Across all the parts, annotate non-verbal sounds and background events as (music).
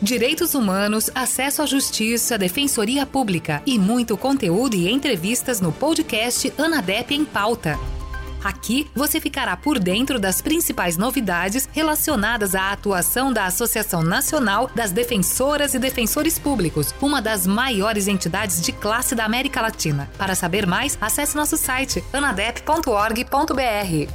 Direitos humanos, acesso à justiça, defensoria pública e muito conteúdo e entrevistas no podcast Anadep em Pauta. Aqui você ficará por dentro das principais novidades relacionadas à atuação da Associação Nacional das Defensoras e Defensores Públicos, uma das maiores entidades de classe da América Latina. Para saber mais, acesse nosso site anadep.org.br.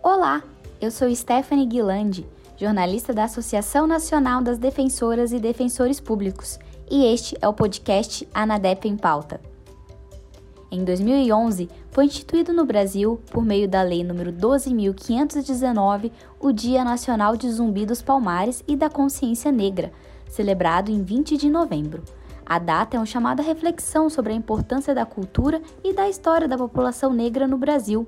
Olá, eu sou Stephanie Guilandi jornalista da Associação Nacional das Defensoras e Defensores Públicos, e este é o podcast Anadep em Pauta. Em 2011, foi instituído no Brasil, por meio da Lei nº 12.519, o Dia Nacional de Zumbi dos Palmares e da Consciência Negra, celebrado em 20 de novembro. A data é um chamado à reflexão sobre a importância da cultura e da história da população negra no Brasil.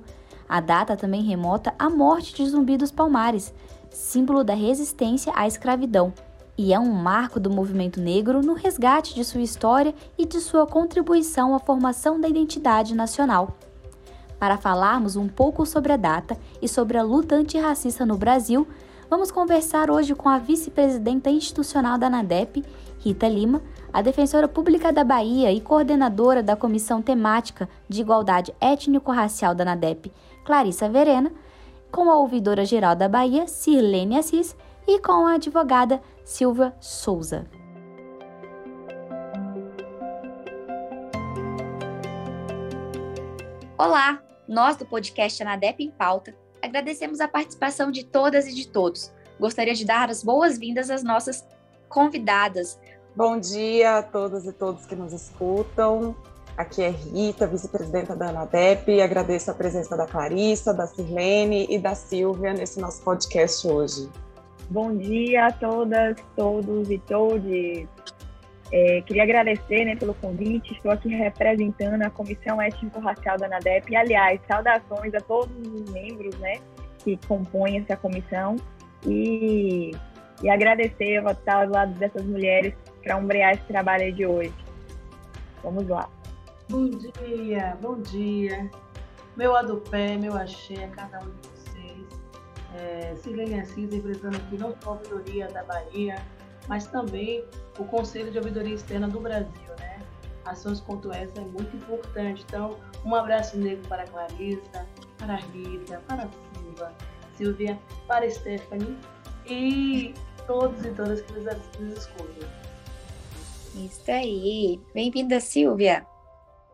A data também remota à morte de Zumbi dos Palmares, símbolo da resistência à escravidão, e é um marco do movimento negro no resgate de sua história e de sua contribuição à formação da identidade nacional. Para falarmos um pouco sobre a data e sobre a luta antirracista no Brasil, vamos conversar hoje com a vice-presidenta institucional da ANADEP, Rita Lima, a defensora pública da Bahia e coordenadora da Comissão Temática de Igualdade Étnico-Racial da ANADEP, Clarissa Verena, com a ouvidora-geral da Bahia, Sirlene Assis, e com a advogada Silvia Souza. Olá, nós do podcast Anadep em Pauta agradecemos a participação de todas e de todos. Gostaria de dar as boas-vindas às nossas convidadas. Bom dia a todas e todos que nos escutam. Aqui é Rita, vice-presidenta da ANADEP, agradeço a presença da Clarissa, da Sirlene e da Silvia nesse nosso podcast hoje. Bom dia a todas, todos e todes. É, queria agradecer né, pelo convite, estou aqui representando a Comissão Étnico-Racial da ANADEP e, aliás, saudações a todos os membros né, que compõem essa comissão e, e agradecer a estar ao lado dessas mulheres para ombrear esse trabalho de hoje. Vamos lá. Bom dia, bom dia. Meu adupé, meu axé a cada um de vocês. É, Silene Assis representando aqui não só a ouvidoria da Bahia, mas também o Conselho de Ouvidoria Externa do Brasil, né? Ações quanto essa é muito importante. Então, um abraço negro para Clarissa, para Rita, para Silva, Silvia, para Stephanie e todos e todas que nos escutam. Isso aí. Bem-vinda, Silvia.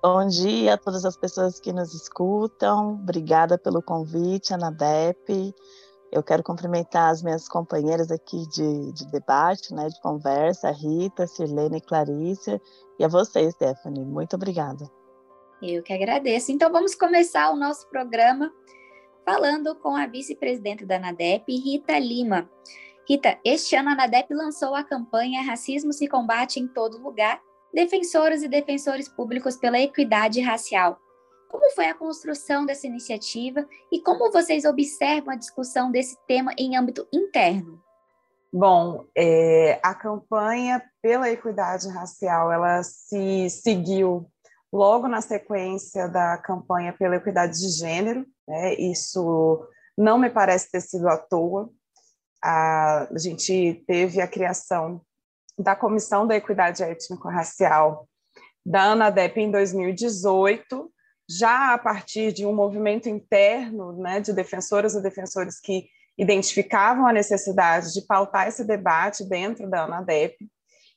Bom dia a todas as pessoas que nos escutam. Obrigada pelo convite, Anadep. Eu quero cumprimentar as minhas companheiras aqui de, de debate, né, de conversa, Rita, Sirlene e Clarícia, e a você, Stephanie. Muito obrigada. Eu que agradeço. Então, vamos começar o nosso programa falando com a vice-presidenta da ANADEP, Rita Lima. Rita, este ano a ANADEP lançou a campanha Racismo se combate em todo lugar, defensoras e defensores públicos pela equidade racial. Como foi a construção dessa iniciativa e como vocês observam a discussão desse tema em âmbito interno? Bom, é, a campanha pela equidade racial ela se seguiu logo na sequência da campanha pela equidade de gênero. Né? Isso não me parece ter sido à toa. A, a gente teve a criação da Comissão da Equidade Étnico-Racial da ANADEP em 2018, já a partir de um movimento interno né, de defensoras e defensores que identificavam a necessidade de pautar esse debate dentro da ANADEP.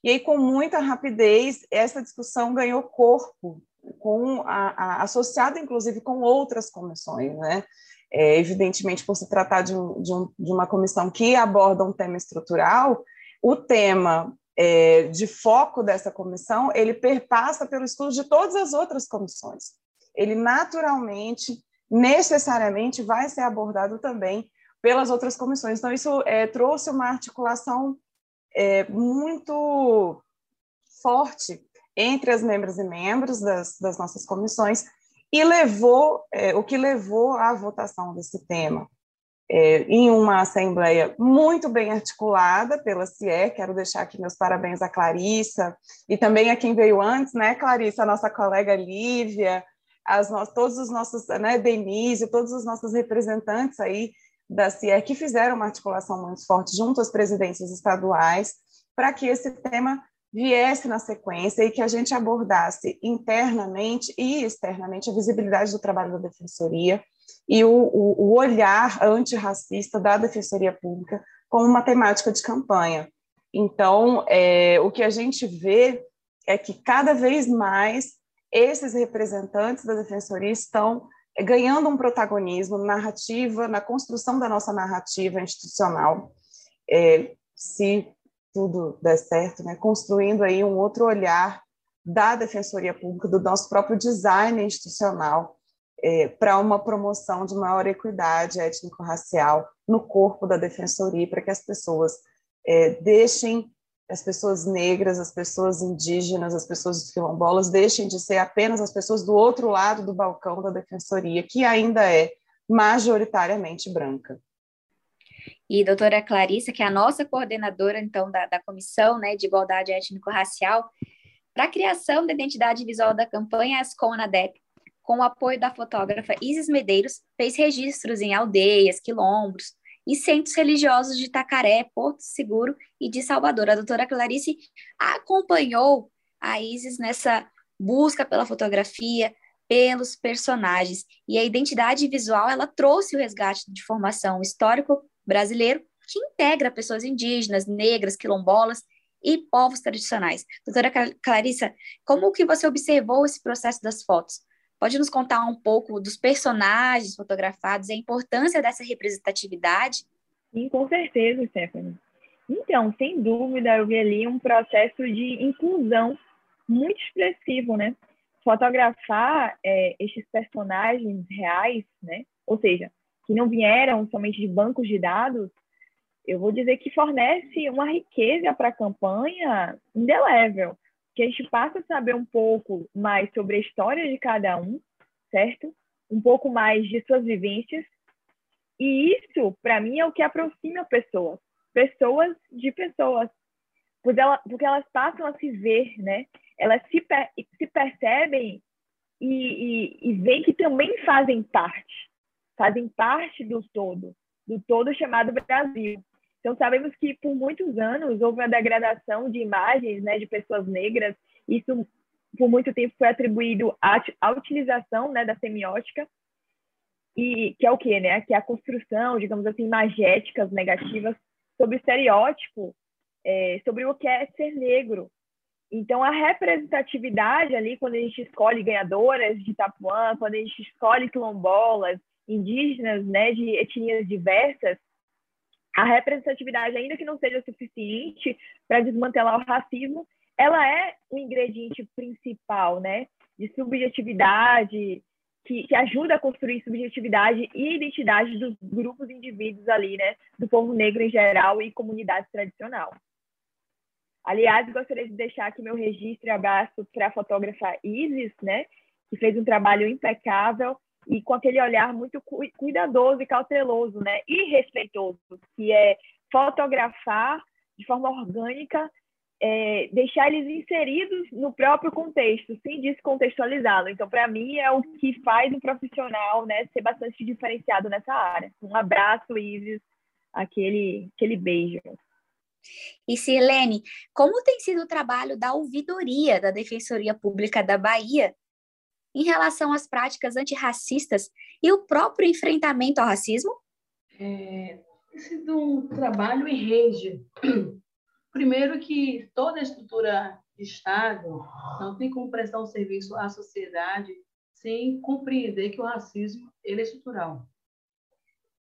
E aí, com muita rapidez, essa discussão ganhou corpo, com a, a, associada inclusive com outras comissões, né? É, evidentemente, por se tratar de, um, de, um, de uma comissão que aborda um tema estrutural, o tema é, de foco dessa comissão, ele perpassa pelo estudo de todas as outras comissões. Ele naturalmente, necessariamente, vai ser abordado também pelas outras comissões. Então, isso é, trouxe uma articulação é, muito forte entre as membros e membros das, das nossas comissões e levou é, o que levou à votação desse tema é, em uma assembleia muito bem articulada pela CIE. Quero deixar aqui meus parabéns à Clarissa e também a quem veio antes, né, Clarissa, a nossa colega Lívia, as todos os nossos, né, Denise, todos os nossos representantes aí da CIE que fizeram uma articulação muito forte junto às presidências estaduais para que esse tema viesse na sequência e que a gente abordasse internamente e externamente a visibilidade do trabalho da Defensoria e o, o, o olhar antirracista da Defensoria Pública como uma temática de campanha. Então, é, o que a gente vê é que cada vez mais esses representantes da Defensoria estão ganhando um protagonismo narrativa, na construção da nossa narrativa institucional. É, se tudo der certo, né, construindo aí um outro olhar da Defensoria Pública, do nosso próprio design institucional, é, para uma promoção de maior equidade étnico-racial no corpo da Defensoria, para que as pessoas é, deixem, as pessoas negras, as pessoas indígenas, as pessoas quilombolas, deixem de ser apenas as pessoas do outro lado do balcão da Defensoria, que ainda é majoritariamente branca. E doutora Clarissa, que é a nossa coordenadora, então, da, da Comissão né, de Igualdade Étnico-Racial, para a criação da identidade visual da campanha Ascom Anadep, com o apoio da fotógrafa Isis Medeiros, fez registros em aldeias, quilombos e centros religiosos de Tacaré, Porto Seguro e de Salvador. A doutora Clarice acompanhou a Isis nessa busca pela fotografia, pelos personagens. E a identidade visual, ela trouxe o resgate de formação histórico brasileiro que integra pessoas indígenas, negras, quilombolas e povos tradicionais. Doutora Clarissa, como que você observou esse processo das fotos? Pode nos contar um pouco dos personagens fotografados e a importância dessa representatividade? Sim, com certeza, Stephanie. Então, sem dúvida, eu vi ali um processo de inclusão muito expressivo, né? Fotografar é, personagens reais, né? Ou seja, que não vieram somente de bancos de dados, eu vou dizer que fornece uma riqueza para a campanha indelével, que a gente passa a saber um pouco mais sobre a história de cada um, certo? Um pouco mais de suas vivências. E isso, para mim, é o que aproxima pessoas, pessoas de pessoas, porque, ela, porque elas passam a se ver, né? Elas se, per, se percebem e, e, e veem que também fazem parte, fazem parte do todo, do todo chamado Brasil. Então, sabemos que por muitos anos houve uma degradação de imagens né, de pessoas negras. Isso, por muito tempo, foi atribuído à, à utilização né, da semiótica, e que é o quê? Né? Que é a construção, digamos assim, imagéticas negativas sobre o estereótipo, é, sobre o que é ser negro. Então, a representatividade ali, quando a gente escolhe ganhadoras de Itapuã, quando a gente escolhe quilombolas, indígenas, né, de etnias diversas, a representatividade, ainda que não seja suficiente para desmantelar o racismo, ela é um ingrediente principal, né, de subjetividade, que, que ajuda a construir subjetividade e identidade dos grupos indivíduos ali, né, do povo negro em geral e comunidade tradicional. Aliás, gostaria de deixar aqui meu registro e abraço para a fotógrafa Isis, né, que fez um trabalho impecável e com aquele olhar muito cuidadoso e cauteloso, né? E respeitoso, que é fotografar de forma orgânica, é, deixar eles inseridos no próprio contexto, sem descontextualizá-lo. Então, para mim, é o que faz um profissional né, ser bastante diferenciado nessa área. Um abraço, Isis, aquele, aquele beijo. E Sirlene, como tem sido o trabalho da ouvidoria da Defensoria Pública da Bahia em relação às práticas antirracistas e o próprio enfrentamento ao racismo? É, tem sido um trabalho em rede. Primeiro que toda a estrutura de Estado não tem como prestar um serviço à sociedade sem compreender que o racismo ele é estrutural.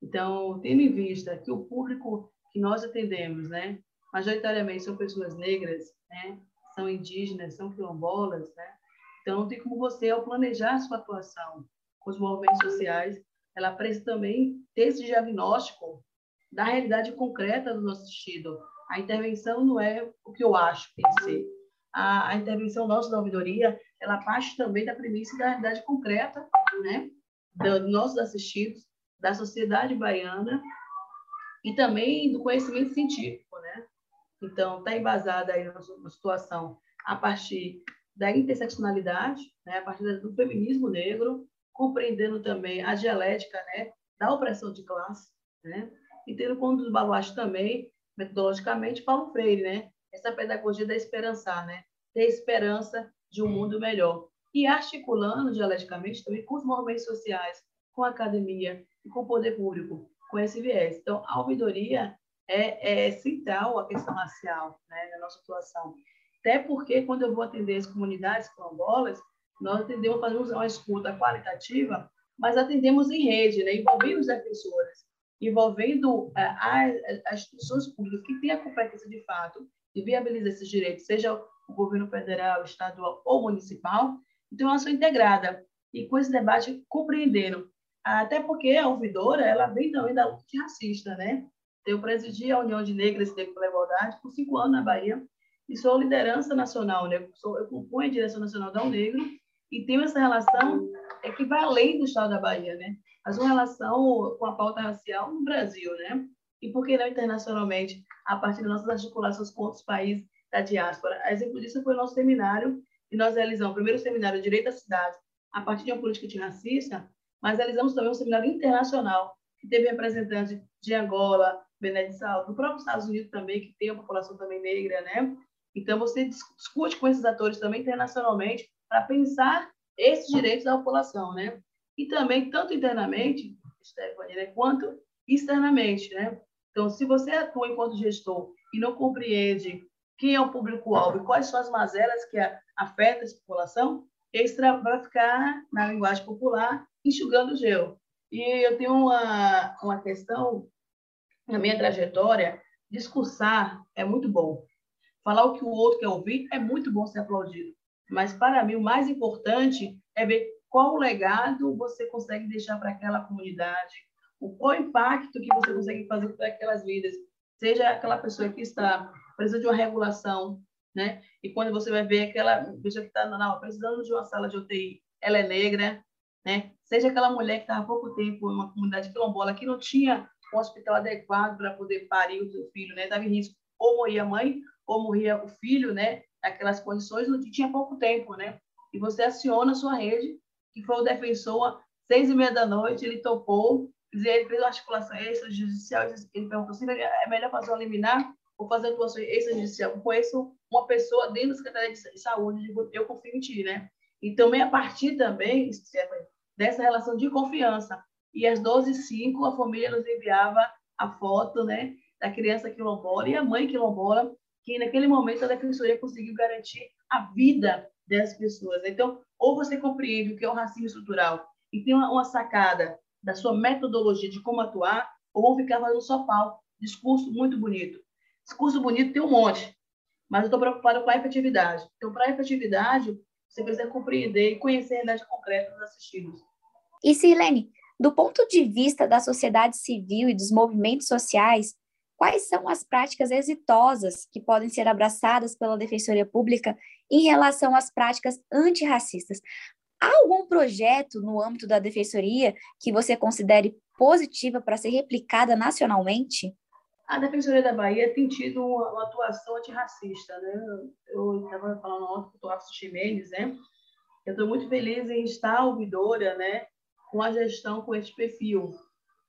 Então, tendo em vista que o público que nós atendemos, né, majoritariamente são pessoas negras, né, são indígenas, são quilombolas, né, então, tem como você, ao planejar sua atuação com os movimentos sociais, ela precisa também ter esse diagnóstico da realidade concreta do nosso assistido. A intervenção não é o que eu acho ser. A, a intervenção nossa da ouvidoria, ela parte também da premissa da realidade concreta, né? Dos nossos assistidos, da sociedade baiana e também do conhecimento científico, né? Então, está embasada aí na situação a partir da interseccionalidade, né, a partir do feminismo negro, compreendendo também a dialética né, da opressão de classe, né? E tendo como dos baluartes também, metodologicamente, Paulo Freire, né? Essa pedagogia da esperançar, né? Ter esperança de um mundo melhor. E articulando dialeticamente também com os movimentos sociais, com a academia e com o poder público, com esse viés. Então, a ouvidoria é, é central a questão racial né, na nossa atuação. Até porque, quando eu vou atender as comunidades quilombolas, nós atendemos, fazemos uma escuta qualitativa, mas atendemos em rede, né, envolvendo os defensores, envolvendo uh, as, instituições públicas que têm a competência de fato de viabilizar esses direitos, seja o governo federal, estadual ou municipal. Então, é uma integrada. E com esse debate, compreendendo. Até porque a ouvidora, ela vem também da luta racista, né? Eu presidi a União de Negras e Negros pela Igualdade por cinco anos na Bahia e sou liderança nacional, né? Eu, eu componho a direção nacional da Unegro e tenho essa relação é que vai além do Estado da Bahia, né? Mas uma relação com a pauta racial no Brasil, né? E por que não internacionalmente, a partir das nossas articulações com outros países da diáspora? A exemplo disso foi o nosso seminário, que nós realizamos o primeiro seminário Direito à Cidade, a partir de uma política antirracista, mas realizamos também um seminário internacional, que teve representantes de Angola, Bené-Bissau, do próprio Estados Unidos também, que tem uma população também negra, né? Então, você discute com esses atores também internacionalmente para pensar esses direitos da população, né? E também, tanto internamente, Stephanie, né, quanto externamente, né? Então, se você atua enquanto gestor e não compreende quem é o público-alvo e quais são as mazelas que afetam essa população, esse vai ficar, na linguagem popular, enxugando o gelo. E eu tenho uma, uma questão na minha trajetória, discursar é muito bom. Falar o que o outro quer ouvir é muito bom ser aplaudido. Mas, para mim, o mais importante é ver qual legado você consegue deixar para aquela comunidade, o qual impacto que você consegue fazer para aquelas vidas. Seja aquela pessoa que está precisando de uma regulação, né? E quando você vai ver aquela pessoa que está precisando de uma sala de UTI, ela é negra, né? Seja aquela mulher que estava há pouco tempo em uma comunidade quilombola que não tinha um hospital adequado para poder parir o seu filho, né? Estava em risco ou morria a mãe ou morria o filho, né? Naquelas condições, não tinha pouco tempo, né? E você aciona a sua rede, que foi o defensor, seis e meia da noite, ele topou, ele fez uma articulação extrajudicial, ele perguntou se é melhor fazer uma liminar ou fazer uma atuação extrajudicial. Conheço uma pessoa dentro da Secretaria de Saúde, eu confio em ti, né? Então, a partir também, dessa relação de confiança, e às 12h05 a família nos enviava a foto né, da criança quilombola e a mãe quilombola, que naquele momento a defensoria conseguiu garantir a vida dessas pessoas. Então, ou você compreende o que é o racismo estrutural e tem uma, uma sacada da sua metodologia de como atuar, ou vão ficar fazendo só pau. Discurso muito bonito. Discurso bonito tem um monte, mas eu estou preocupado com a efetividade. Então, para a efetividade, você precisa compreender e conhecer a realidade concreta dos assistidos. E, Sirlene, do ponto de vista da sociedade civil e dos movimentos sociais, quais são as práticas exitosas que podem ser abraçadas pela Defensoria Pública em relação às práticas antirracistas? Há algum projeto no âmbito da Defensoria que você considere positiva para ser replicada nacionalmente? A Defensoria da Bahia tem tido uma, atuação antirracista, né? Eu estava falando ontem com o Tarso Ximenes, né? Eu estou muito feliz em estar ouvidora, né? com a gestão com esse perfil.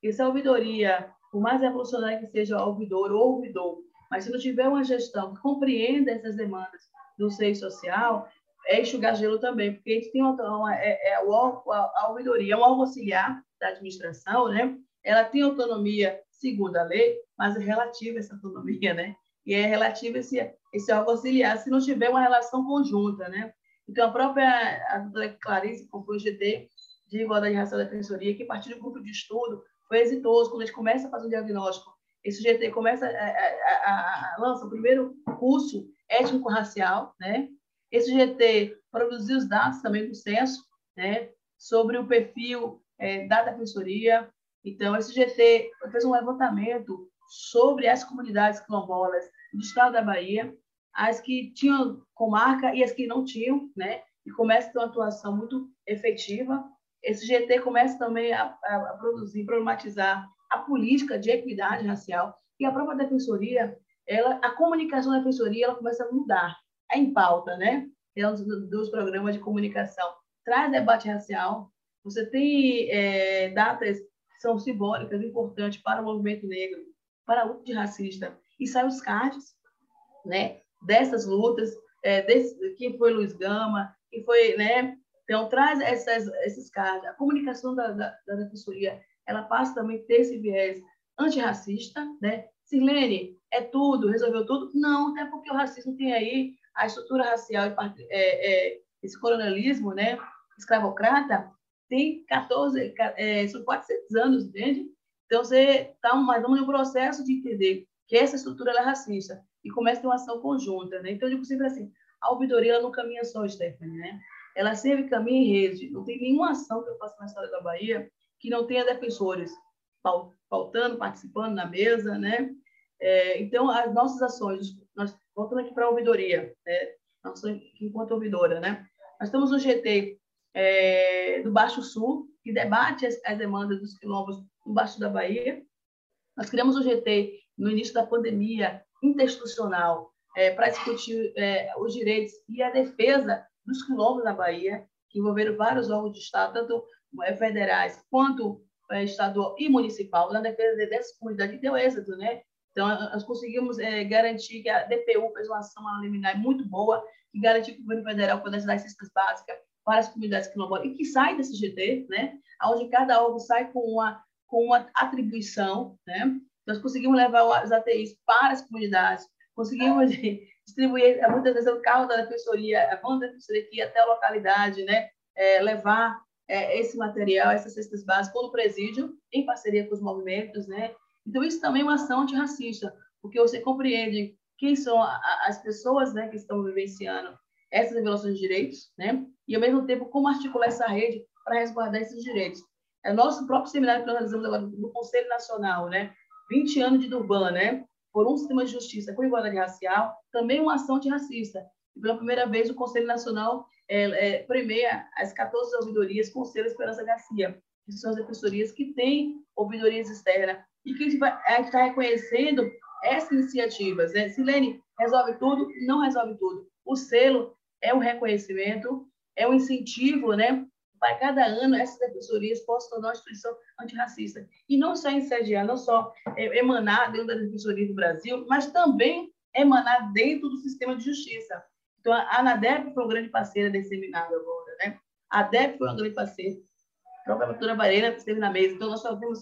E se a ouvidoria, por mais revolucionária que seja o ouvidor ou ouvidor, mas se não tiver uma gestão que compreenda essas demandas do seio social, é enxugar gelo também, porque a gente tem é, é, a, ouvidoria é um órgão auxiliar da administração, né? Ela tem autonomia segundo a lei, mas é relativa essa autonomia, né? E é relativa esse, esse órgão auxiliar se não tiver uma relação conjunta, né? Então, a própria a Clarice, com o GT, de igualdade racial da defensoria, que a partir do grupo de estudo exitoso, quando a gente começa a fazer o diagnóstico, esse GT começa a, a, a, a lança o primeiro curso étnico-racial, né? Esse GT produziu os dados também do censo, né? Sobre o perfil é, da defensoria. Então, esse GT fez um levantamento sobre as comunidades quilombolas do estado da Bahia, as que tinham comarca e as que não tinham, né? E começa a ter uma atuação muito efetiva esse GT começa também a, a, produzir, problematizar a política de equidade racial e a própria defensoria, ela, a comunicação da defensoria, ela começa a mudar, é em pauta, né? É um dos, dos programas de comunicação. Traz debate racial, você tem é, datas são simbólicas, importantes para o movimento negro, para a luta de racista. E saem os cards né, dessas lutas, é, desse, quem foi Luiz Gama, quem foi, né? Então, traz essas, esses cards. A comunicação da, da, da defensoria, ela passa também a ter esse viés antirracista, né? Silene, é tudo, resolveu tudo? Não, até porque o racismo tem aí a estrutura racial, e, é, é, esse colonialismo, né? Escravocrata, tem 14, é, são 400 anos, entende? Então, você está mais um processo de entender que essa estrutura é racista e começa a ter uma ação conjunta, né? Então, eu digo sempre assim, a ouvidoria ela não caminha só, Stephanie, né? Ela sempre caminha em rede. Não tem nenhuma ação que eu faça na história da Bahia que não tenha defensores pautando, participando na mesa, né? É, então, as nossas ações, nós voltando aqui para a ouvidoria, né? Nós, enquanto ouvidora, né? Nós temos o GT é, do Baixo Sul, que debate as, as demandas dos quilombos no Baixo da Bahia. Nós criamos o GT no início da pandemia interinstitucional é, para discutir é, os direitos e a defesa dos quilombos da Bahia, que envolveram vários órgãos de Estado, tanto é, federais quanto é, estadual e municipal, na defesa dessas comunidades, e deu êxito, né? Então, nós conseguimos é, garantir que a DPU fez uma ação liminar muito boa, que garantiu que o governo federal pudesse dar cestas básicas para as comunidades quilombolas e que sai desse GT, né? Onde cada órgão sai com uma, com uma atribuição, né? Nós conseguimos levar os ATIs para as comunidades, conseguimos (laughs) distribuir, muitas vezes, o carro da defensoria, a van da defensoria aqui até a localidade, né? É, levar é, esse material, essas cestas básicas, no presídio, em parceria com os movimentos, né? Então, isso também é uma ação antirracista, porque você compreende quem são as pessoas né, que estão vivenciando essas violações de direitos, né? E, ao mesmo tempo, como articular essa rede para resguardar esses direitos. É nosso próprio seminário que nós realizamos agora no Conselho Nacional, né? 20 anos de Durban, né? Por um sistema de justiça com igualdade racial, também uma ação antirracista. E pela primeira vez, o Conselho Nacional é, é, premia as 14 ouvidorias Conselho Esperança Garcia, que são as defensorias que têm ouvidorias externas e que a gente está reconhecendo essas iniciativas. Né? Silene, resolve tudo? Não resolve tudo. O selo é um reconhecimento, é um incentivo, né? Para cada ano essas defensorias possam tornar uma instituição antirracista. E não só insediar, não só é, emanar dentro da defensoria do Brasil, mas também emanar dentro do sistema de justiça. Então, a ANADEP foi uma grande parceira desse seminário agora, né? A ADEP foi uma grande parceira. A própria doutora Varela esteve na mesa. Então, nós só temos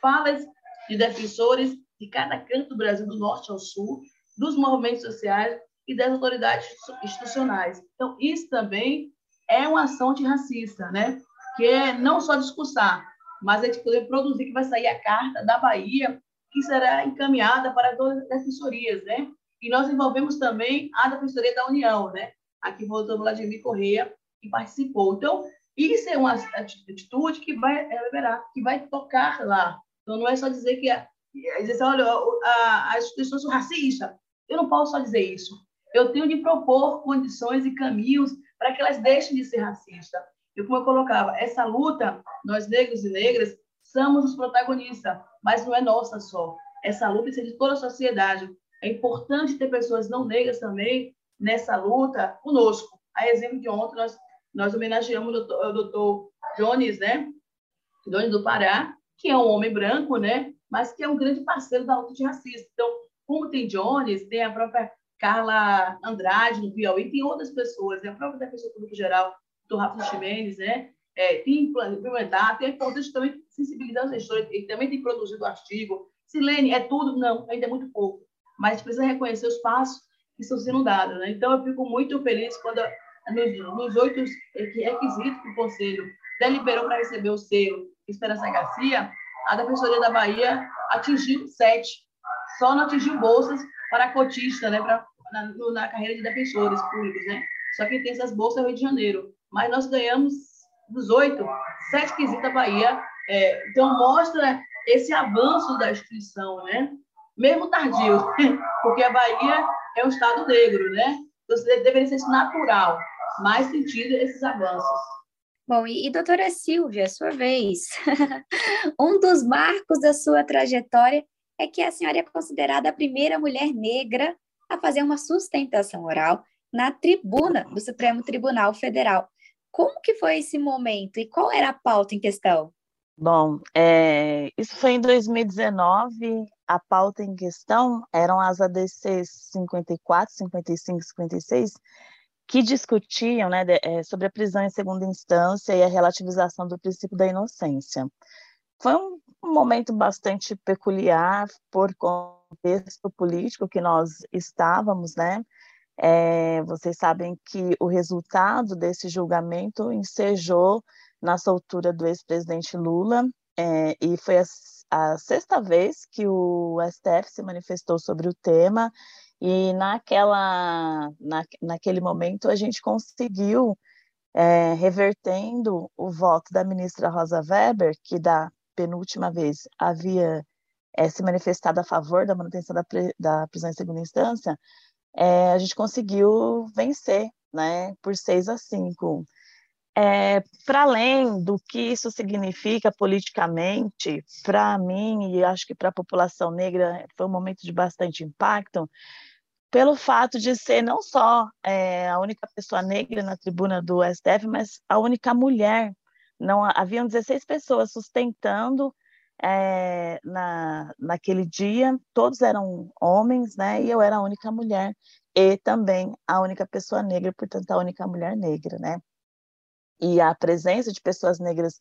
falas de defensores de cada canto do Brasil, do norte ao sul, dos movimentos sociais e das autoridades institucionais. Então, isso também é uma ação antirracista, né? que é não só discursar, mas a gente poder produzir, que vai sair a carta da Bahia, que será encaminhada para todas as defensorias. Né? E nós envolvemos também a Defensoria da União, né? aqui voltou Vladimir Correia, que participou. Então, isso é uma atitude que vai liberar, que vai tocar lá. Então, não é só dizer que a, dizer assim, olha, as instituições são racistas. Eu não posso só dizer isso. Eu tenho de propor condições e caminhos para que elas deixem de ser racistas. E como eu colocava, essa luta, nós negros e negras, somos os protagonistas, mas não é nossa só. Essa luta é de toda a sociedade. É importante ter pessoas não negras também nessa luta conosco. A exemplo de ontem, nós, nós homenageamos o doutor, Jones, né? Jones do Pará, que é um homem branco, né? Mas que é um grande parceiro da luta de racismo. Então, como tem Jones, tem a própria Carla Andrade, no Piauí, tem outras pessoas, né? a própria Defesa Pública Geral, do Rafa Ximenes, né? É, tem implementar, tem a importância também sensibilizar os gestores, ele também tem produzido artigo. Silene, é tudo? Não, ainda é muito pouco. Mas precisa reconhecer os passos que estão sendo dados. Né? Então, eu fico muito feliz quando, nos, nos oito requisitos que o Conselho deliberou para receber o selo Esperança Garcia, a Defensoria da Bahia atingiu sete. Só não atingiu bolsas para cotista, né, para, na, na, carreira de defensores públicos, né? Só que tem essas bolsas no Rio de Janeiro. Mas nós ganhamos dos oito, sete quesitos da Bahia. É, então, mostra esse avanço da instituição, né? Mesmo tardio, (laughs) porque a Bahia é um estado negro, né? Então, deveria ser natural, mais sentido esses avanços. Bom, e, e doutora Silvia, sua vez. (laughs) um dos marcos da sua trajetória é que a senhora é considerada a primeira mulher negra a fazer uma sustentação oral na tribuna do Supremo Tribunal Federal. Como que foi esse momento e qual era a pauta em questão? Bom, é, isso foi em 2019. A pauta em questão eram as ADCs 54, 55, 56, que discutiam né, de, é, sobre a prisão em segunda instância e a relativização do princípio da inocência. Foi um, um momento bastante peculiar por contexto político que nós estávamos, né? É, vocês sabem que o resultado desse julgamento ensejou na soltura do ex-presidente Lula, é, e foi a, a, sexta vez que o STF se manifestou sobre o tema, e naquela, na, naquele momento a gente conseguiu, é, revertendo o voto da ministra Rosa Weber, que da penúltima vez havia é, se manifestado a favor da manutenção da, da prisão em segunda instância, é, a gente conseguiu vencer, né, por 6 a 5. É, para além do que isso significa politicamente, para mim e acho que para a população negra foi um momento de bastante impacto, pelo fato de ser não só é, a única pessoa negra na tribuna do STF, mas a única mulher. Não haviam 16 pessoas sustentando é, na, naquele dia, todos eram homens, né? E eu era a única mulher e também a única pessoa negra, portanto a única mulher negra, né? e a presença de pessoas negras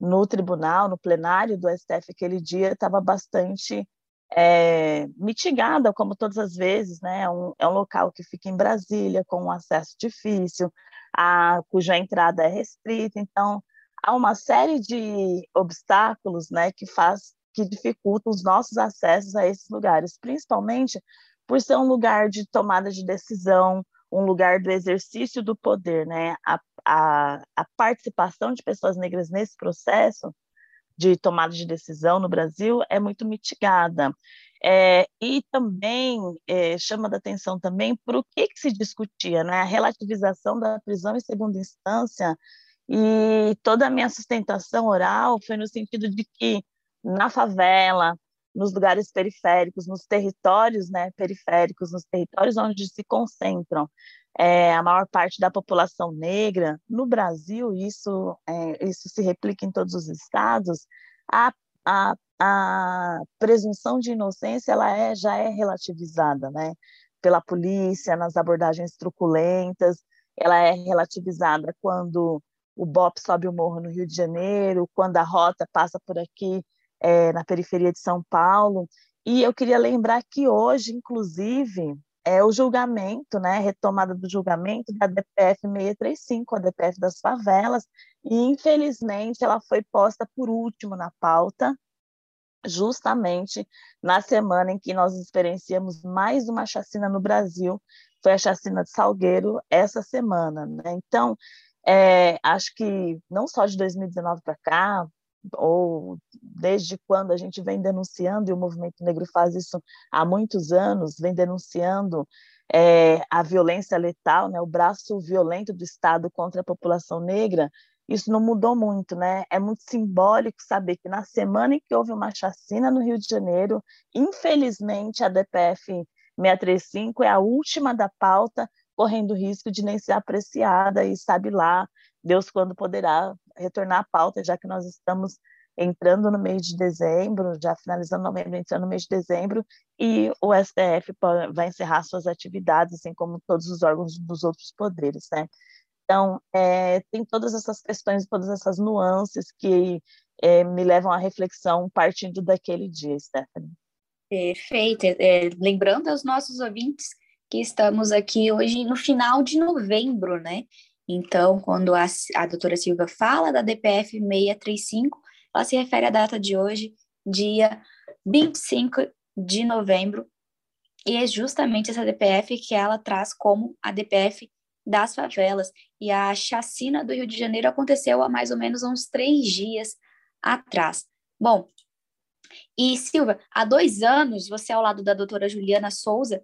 no tribunal, no plenário do STF aquele dia estava bastante é, mitigada, como todas as vezes, né? É um, é um local que fica em Brasília, com um acesso difícil, a, cuja entrada é restrita, então há uma série de obstáculos, né, que faz que dificultam os nossos acessos a esses lugares, principalmente por ser um lugar de tomada de decisão, um lugar do exercício do poder, né? A, a, a participação de pessoas negras nesse processo de tomada de decisão no Brasil é muito mitigada. É, e também é, chama da atenção também para o que, que, se discutia, né? a relativização da prisão em segunda instância, e toda a minha sustentação oral foi no sentido de que na favela, nos lugares periféricos, nos territórios né, periféricos, nos territórios onde se concentram é, a maior parte da população negra, no Brasil, isso, é, isso se replica em todos os estados, a, a, a presunção de inocência ela é, já é relativizada né, pela polícia, nas abordagens truculentas, ela é relativizada quando o BOP sobe o morro no Rio de Janeiro, quando a rota passa por aqui é, na periferia de São Paulo. E eu queria lembrar que hoje, inclusive, é o julgamento, né, retomada do julgamento da DPF 635, a DPF das favelas, e infelizmente ela foi posta por último na pauta, justamente na semana em que nós experienciamos mais uma chacina no Brasil, foi a chacina de Salgueiro essa semana, né? Então, é, acho que não só de 2019 para cá, ou desde quando a gente vem denunciando, e o movimento negro faz isso há muitos anos, vem denunciando é, a violência letal, né, o braço violento do Estado contra a população negra, isso não mudou muito, né? É muito simbólico saber que na semana em que houve uma chacina no Rio de Janeiro, infelizmente a DPF 635 é a última da pauta, correndo risco de nem ser apreciada e sabe lá Deus quando poderá retornar à pauta, já que nós estamos entrando no mês de dezembro, já finalizando novembro, entrando no mês de dezembro, e o STF vai encerrar suas atividades, assim como todos os órgãos dos outros poderes, né? Então, é, tem todas essas questões, todas essas nuances que é, me levam à reflexão partindo daquele dia, Stephanie. Perfeito. É, lembrando aos nossos ouvintes que estamos aqui hoje no final de novembro, né? Então, quando a, a doutora Silva fala da DPF 635, ela se refere à data de hoje, dia 25 de novembro, e é justamente essa DPF que ela traz como a DPF das favelas. E a chacina do Rio de Janeiro aconteceu há mais ou menos uns três dias atrás. Bom, e Silva, há dois anos, você ao lado da doutora Juliana Souza,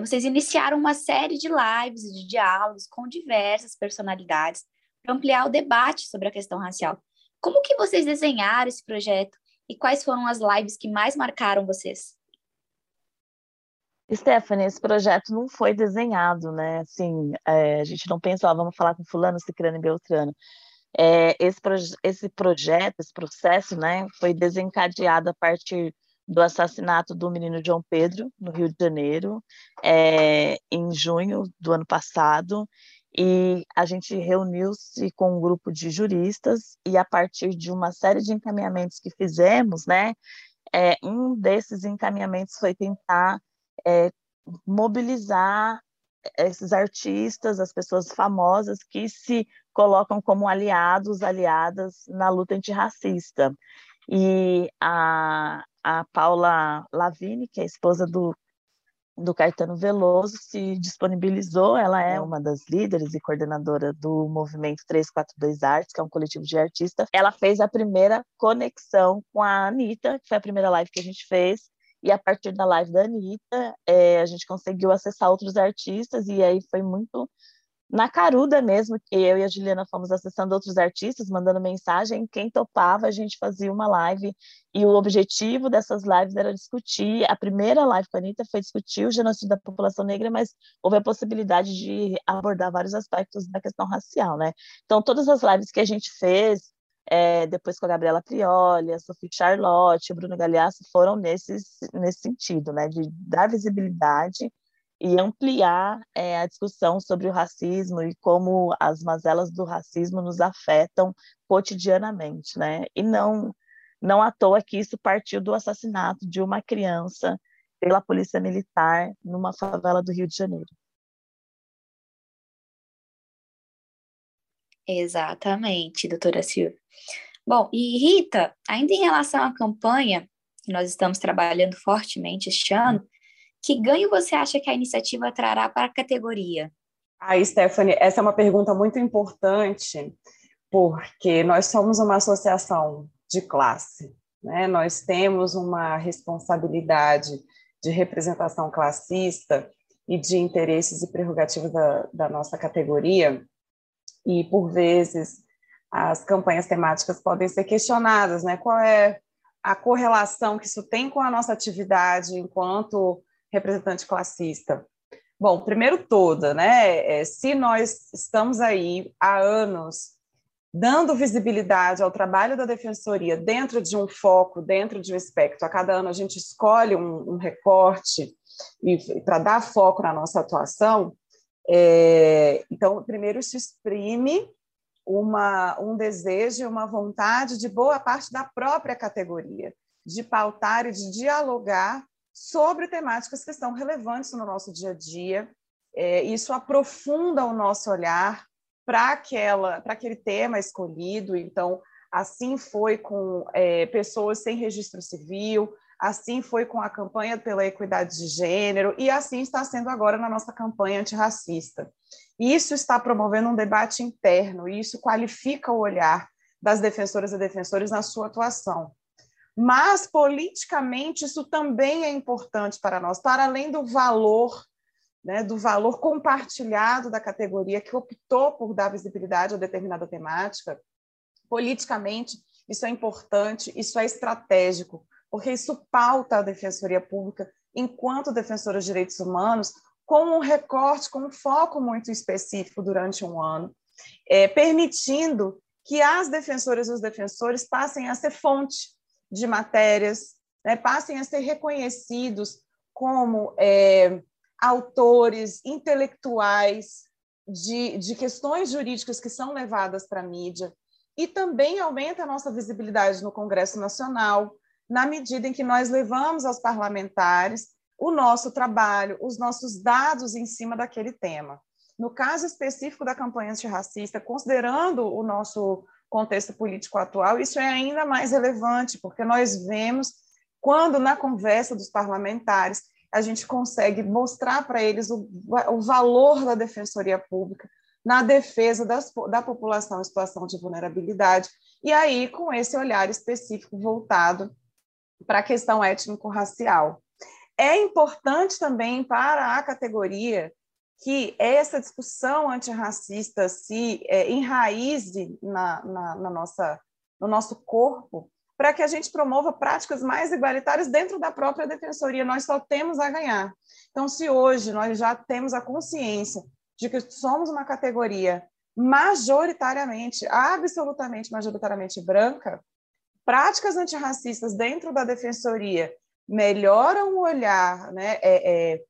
vocês iniciaram uma série de lives de diálogos com diversas personalidades para ampliar o debate sobre a questão racial. Como que vocês desenharam esse projeto e quais foram as lives que mais marcaram vocês? Stephanie, esse projeto não foi desenhado, né? Assim, é, a gente não pensou, ah, vamos falar com fulano, ciclano e beltrano. É, esse, proje esse projeto, esse processo, né, foi desencadeado a partir do assassinato do menino João Pedro, no Rio de Janeiro, é, em junho do ano passado, e a gente reuniu-se com um grupo de juristas, e a partir de uma série de encaminhamentos que fizemos, né, é, um desses encaminhamentos foi tentar é, mobilizar esses artistas, as pessoas famosas que se colocam como aliados, aliadas na luta antirracista. E a, a Paula Lavini, que é esposa do, do Caetano Veloso, se disponibilizou. Ela é uma das líderes e coordenadora do movimento 342 Artes, que é um coletivo de artistas. Ela fez a primeira conexão com a Anitta, que foi a primeira live que a gente fez, e a partir da live da Anitta, é, a gente conseguiu acessar outros artistas, e aí foi muito na caruda mesmo, eu e a Juliana fomos acessando outros artistas, mandando mensagem, quem topava, a gente fazia uma live, e o objetivo dessas lives era discutir, a primeira live com a Anitta foi discutir o genocídio da população negra, mas houve a possibilidade de abordar vários aspectos da questão racial, né? Então, todas as lives que a gente fez, é, depois com a Gabriela Prioli, a Sophie Charlotte, o Bruno Galeasso, foram nesses, nesse sentido, né, de dar visibilidade e ampliar é, a discussão sobre o racismo e como as mazelas do racismo nos afetam cotidianamente, né, e não, não à toa que isso partiu do assassinato de uma criança pela polícia militar numa favela do Rio de Janeiro. Exatamente, doutora Silvia. Bom, e Rita, ainda em relação à campanha, que nós estamos trabalhando fortemente este ano, que ganho você acha que a iniciativa trará para a categoria? Ah, Stephanie, essa é uma pergunta muito importante, porque nós somos uma associação de classe, né? nós temos uma responsabilidade de representação classista e de interesses e prerrogativas da, da nossa categoria e, por vezes, as campanhas temáticas podem ser questionadas, né? Qual é a correlação que isso tem com a nossa atividade enquanto representante classista? Bom, primeiro toda, né? É, se nós estamos aí há anos dando visibilidade ao trabalho da defensoria dentro de um foco, dentro de um espectro, a cada ano a gente escolhe um, um recorte e para dar foco na nossa atuação, é, então, primeiro, isso exprime uma, um desejo, uma vontade de boa parte da própria categoria, de pautar e de dialogar sobre temáticas que são relevantes no nosso dia a dia. É, isso aprofunda o nosso olhar para aquele tema escolhido. Então, assim foi com é, pessoas sem registro civil, assim foi com a campanha pela equidade de gênero e assim está sendo agora na nossa campanha antirracista. Isso está promovendo um debate interno e isso qualifica o olhar das defensoras e defensores na sua atuação. Mas, politicamente, isso também é importante para nós, para além do valor, né, do valor compartilhado da categoria que optou por dar visibilidade a determinada temática, politicamente, isso é importante, isso é estratégico, porque isso pauta a Defensoria Pública, enquanto defensora de direitos humanos, com um recorte, com um foco muito específico durante um ano, é, permitindo que as defensoras e os defensores passem a ser fonte de matérias, né, passem a ser reconhecidos como é, autores intelectuais de, de questões jurídicas que são levadas para a mídia, e também aumenta a nossa visibilidade no Congresso Nacional, na medida em que nós levamos aos parlamentares o nosso trabalho, os nossos dados em cima daquele tema. No caso específico da campanha antirracista, considerando o nosso contexto político atual, isso é ainda mais relevante, porque nós vemos quando, na conversa dos parlamentares, a gente consegue mostrar para eles o, o, valor da defensoria pública na defesa das, da população em situação de vulnerabilidade, e aí com esse olhar específico voltado para a questão étnico-racial. É importante também para a categoria que essa discussão antirracista se é, enraize na, na, na, nossa, no nosso corpo, para que a gente promova práticas mais igualitárias dentro da própria defensoria. Nós só temos a ganhar. Então, se hoje nós já temos a consciência de que somos uma categoria majoritariamente, absolutamente majoritariamente branca, práticas antirracistas dentro da defensoria melhoram o olhar, né, é, é,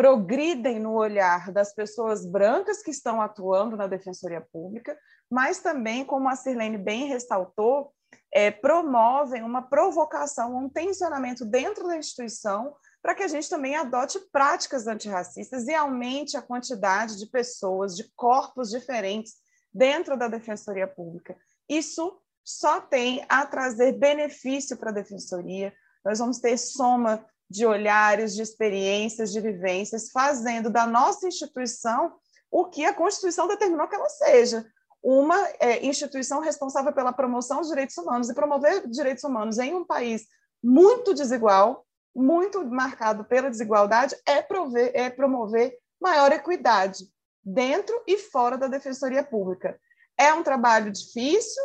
progridem no olhar das pessoas brancas que estão atuando na defensoria pública, mas também, como a Sirlene bem ressaltou, é, promovem uma provocação, um tensionamento dentro da instituição para que a gente também adote práticas antirracistas e aumente a quantidade de pessoas, de corpos diferentes dentro da Defensoria Pública. Isso só tem a trazer benefício para a Defensoria. Nós vamos ter soma de olhares, de experiências, de vivências, fazendo da nossa instituição o que a Constituição determinou que ela seja, uma é, instituição responsável pela promoção dos direitos humanos. E promover direitos humanos em um país muito desigual, muito marcado pela desigualdade, é, prover, é promover maior equidade dentro e fora da defensoria pública. É um trabalho difícil,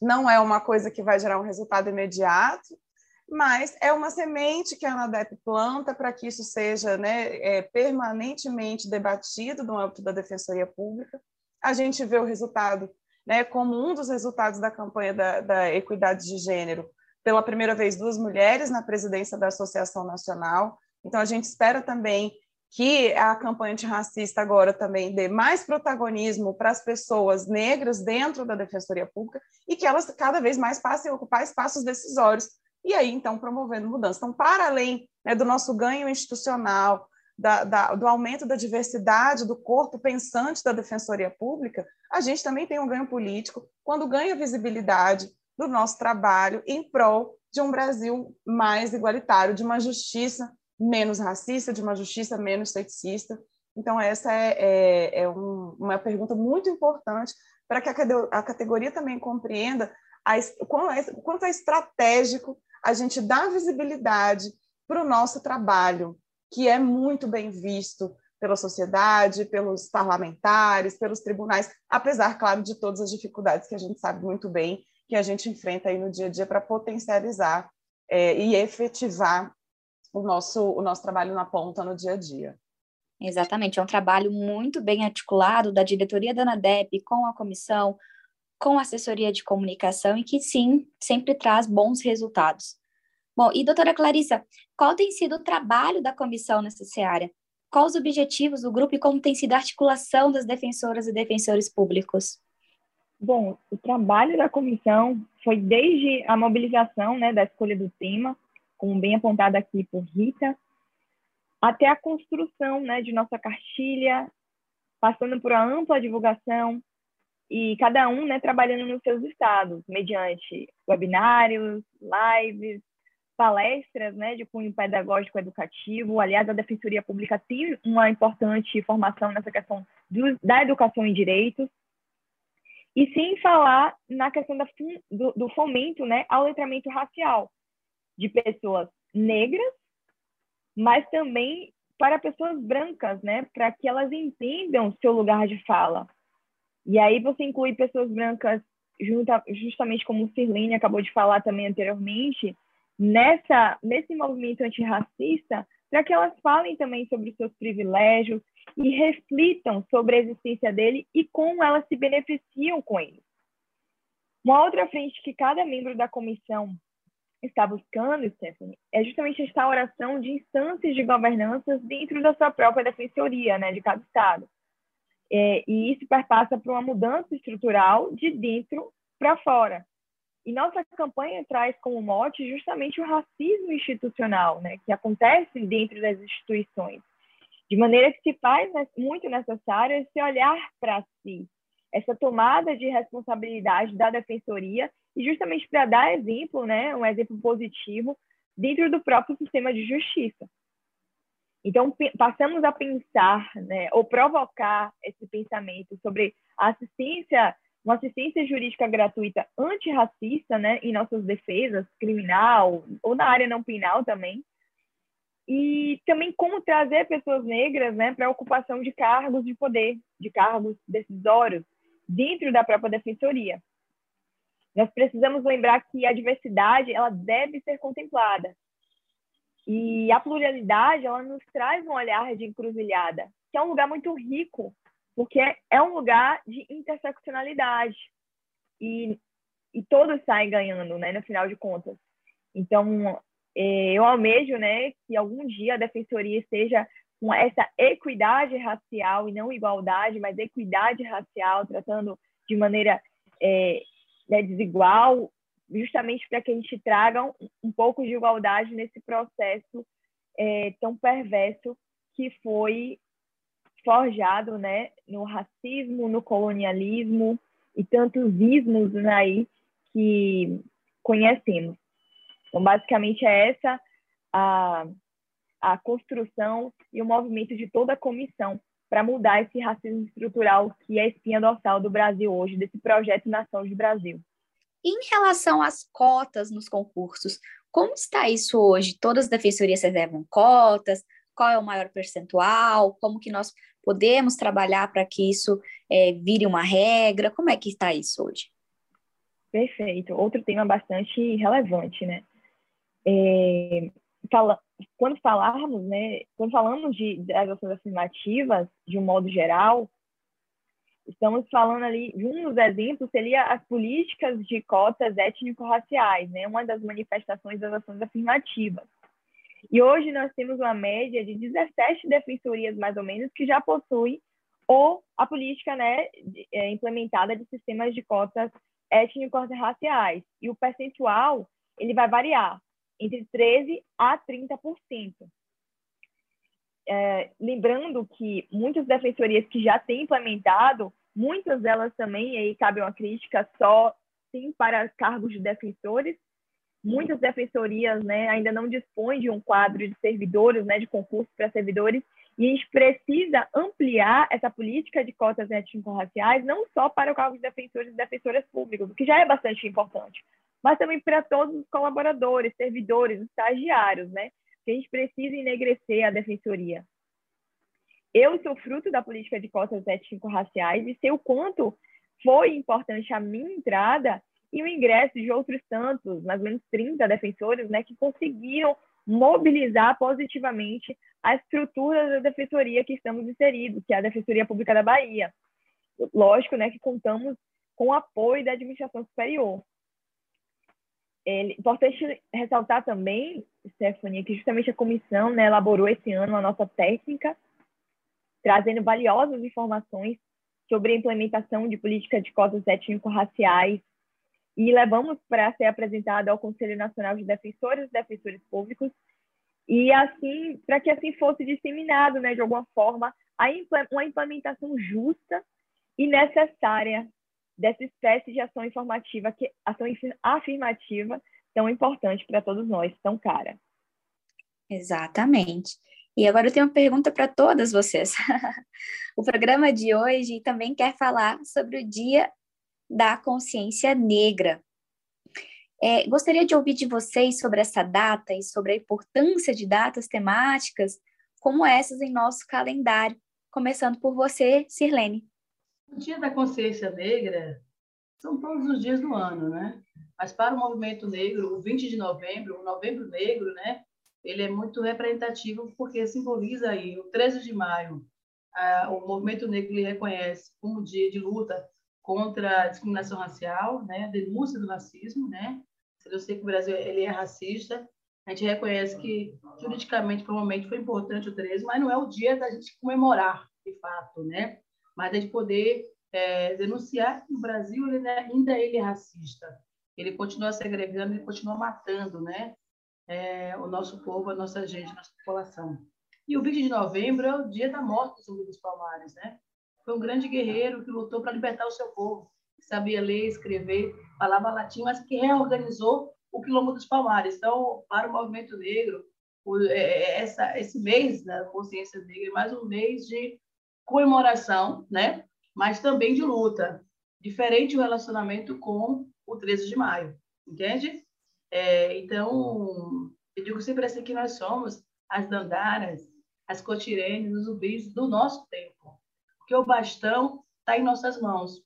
não é uma coisa que vai gerar um resultado imediato, mas é uma semente que a ANADEP planta para que isso seja né, é, permanentemente debatido no âmbito da defensoria pública. A gente vê o resultado né, como um dos resultados da campanha da, da equidade de gênero, pela primeira vez duas mulheres na presidência da Associação Nacional. Então, a gente espera também que a campanha antirracista agora também dê mais protagonismo para as pessoas negras dentro da Defensoria Pública e que elas cada vez mais passem a ocupar espaços decisórios. E aí, então, promovendo mudança. Então, para além né, do nosso ganho institucional, da, da, do aumento da diversidade do corpo pensante da Defensoria Pública, a gente também tem um ganho político quando ganha visibilidade, do nosso trabalho em prol de um Brasil mais igualitário, de uma justiça menos racista, de uma justiça menos sexista. Então, essa é, é, é um, uma pergunta muito importante para que a, a categoria também compreenda a, quanto, é, quanto é estratégico a gente dar visibilidade para o nosso trabalho, que é muito bem visto pela sociedade, pelos parlamentares, pelos tribunais, apesar, claro, de todas as dificuldades que a gente sabe muito bem que a gente enfrenta aí no dia a dia para potencializar é, e efetivar o nosso, o nosso trabalho na ponta no dia a dia. Exatamente, é um trabalho muito bem articulado da diretoria da ANADEP com a comissão, com assessoria de comunicação e que sim, sempre traz bons resultados. Bom, e doutora Clarissa, qual tem sido o trabalho da comissão nessa seara? Quais os objetivos do grupo e como tem sido a articulação das defensoras e defensores públicos? Bom, o trabalho da comissão foi desde a mobilização né, da escolha do tema, como bem apontado aqui por Rita, até a construção né, de nossa cartilha, passando por a ampla divulgação e cada um né, trabalhando nos seus estados, mediante webinários, lives, palestras né, de cunho pedagógico educativo. Aliás, a Defensoria Pública tem uma importante formação nessa questão do, da educação em direitos, e sem falar na questão da, do, do fomento né, ao letramento racial de pessoas negras, mas também para pessoas brancas, né, para que elas entendam seu lugar de fala. E aí você inclui pessoas brancas, junta, justamente como o Sirlene acabou de falar também anteriormente, nessa nesse movimento antirracista, para que elas falem também sobre os seus privilégios, e reflitam sobre a existência dele e como elas se beneficiam com ele. Uma outra frente que cada membro da comissão está buscando, Stephanie, é justamente a instauração de instâncias de governança dentro da sua própria defensoria, né, de cada estado. É, e isso perpassa por uma mudança estrutural de dentro para fora. E nossa campanha traz como mote justamente o racismo institucional, né, que acontece dentro das instituições. De maneira que se faz muito necessário esse olhar para si, essa tomada de responsabilidade da defensoria e justamente para dar exemplo, né, um exemplo positivo dentro do próprio sistema de justiça. Então, passamos a pensar, né, ou provocar esse pensamento sobre assistência, uma assistência jurídica gratuita antirracista, né, em nossas defesas, criminal ou na área não penal também, e também como trazer pessoas negras né, para a ocupação de cargos de poder, de cargos decisórios, dentro da própria defensoria. Nós precisamos lembrar que a diversidade ela deve ser contemplada. E a pluralidade ela nos traz um olhar de encruzilhada, que é um lugar muito rico porque é um lugar de interseccionalidade e, e todos saem ganhando, né, no final de contas. Então, é, eu almejo, né, que algum dia a defensoria esteja com essa equidade racial e não igualdade, mas equidade racial, tratando de maneira é, né, desigual, justamente para que a gente traga um, um, pouco de igualdade nesse processo é, tão perverso que foi forjado né, no racismo, no colonialismo e tantos ismos aí que conhecemos. Então, basicamente, é essa a, a construção e o movimento de toda a comissão para mudar esse racismo estrutural que é a espinha dorsal do Brasil hoje, desse projeto Nação de Brasil. Em relação às cotas nos concursos, como está isso hoje? Todas as defensorias reservam cotas? Qual é o maior percentual? Como que nós podemos trabalhar para que isso é, vire uma regra? Como é que está isso hoje? Perfeito. Outro tema bastante relevante, né? É, fala, quando falarmos, né, quando falamos de, das ações afirmativas, de um modo geral, estamos falando ali, um dos exemplos seria as políticas de cotas étnico-raciais, né, uma das manifestações das ações afirmativas. E hoje nós temos uma média de 17 defensorias, mais ou menos, que já possuem ou a política né, é, implementada de sistemas de cotas étnico-raciais. E o percentual ele vai variar entre 13% a 30%. É, lembrando que muitas defensorias que já têm implementado, muitas delas também, aí cabe uma crítica só sim para cargos de defensores, muitas defensorias né, ainda não dispõem de um quadro de servidores, né, de concurso para servidores, e a gente precisa ampliar essa política de cotas étnico-raciais não só para o cargo de defensores e defensoras públicas, o que já é bastante importante, mas também para todos os colaboradores, servidores, estagiários, né? Que a gente precisa enegrecer a defensoria. Eu sou fruto da política de cotas étnico-raciais e sei o quanto foi importante a minha entrada e o ingresso de outros tantos, mais ou menos 30 defensores, né, que conseguiram mobilizar positivamente a estrutura da defensoria que estamos inseridos, que é a Defensoria Pública da Bahia. Lógico, né, que contamos com o apoio da administração superior. É importante ressaltar também, Stephanie, que justamente a comissão né, elaborou esse ano a nossa técnica, trazendo valiosas informações sobre a implementação de políticas de cotas étnico-raciais e levamos para ser apresentada ao Conselho Nacional de Defensores e Defensores Públicos. E assim para que assim fosse disseminado, né, de alguma forma, a uma implementação justa e necessária dessa espécie de ação informativa, que ação afirmativa tão importante para todos nós, tão cara. Exatamente. E agora eu tenho uma pergunta para todas vocês. (laughs) o programa de hoje também quer falar sobre o Dia da Consciência Negra. É, gostaria de ouvir de vocês sobre essa data e sobre a importância de datas temáticas como essas em nosso calendário, começando por você, Sirlene. O Dia da Consciência Negra são todos os dias do ano, né? Mas para o movimento negro, o 20 de novembro, o Novembro Negro, né? Ele é muito representativo porque simboliza aí o 13 de maio. o movimento negro ele reconhece como dia de luta contra a discriminação racial, né? A denúncia do racismo, né? Eu sei que o Brasil ele é racista, a gente reconhece que juridicamente, provavelmente, foi importante o 13, mas não é o dia da gente comemorar, de fato, né? Mas é de poder é, denunciar que o Brasil ele, né, ainda ele é racista. Ele continua segregando, ele continua matando né, é, o nosso povo, a nossa gente, a nossa população. E o 20 de novembro é o dia da morte do Zumbi dos Palmares. Né? Foi um grande guerreiro que lutou para libertar o seu povo, que sabia ler, escrever, falava latim, mas que reorganizou o Quilombo dos Palmares. Então, para o movimento negro, o, é, é essa, esse mês da consciência negra é mais um mês de comemoração, né? mas também de luta. Diferente o relacionamento com o 13 de maio, entende? É, então, eu digo sempre assim que nós somos as dandaras, as cotirenes, os zumbis do nosso tempo. Porque o bastão está em nossas mãos.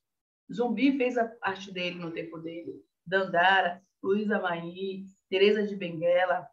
Zumbi fez a parte dele no tempo dele. Dandara, Luísa Maí, Teresa de Benguela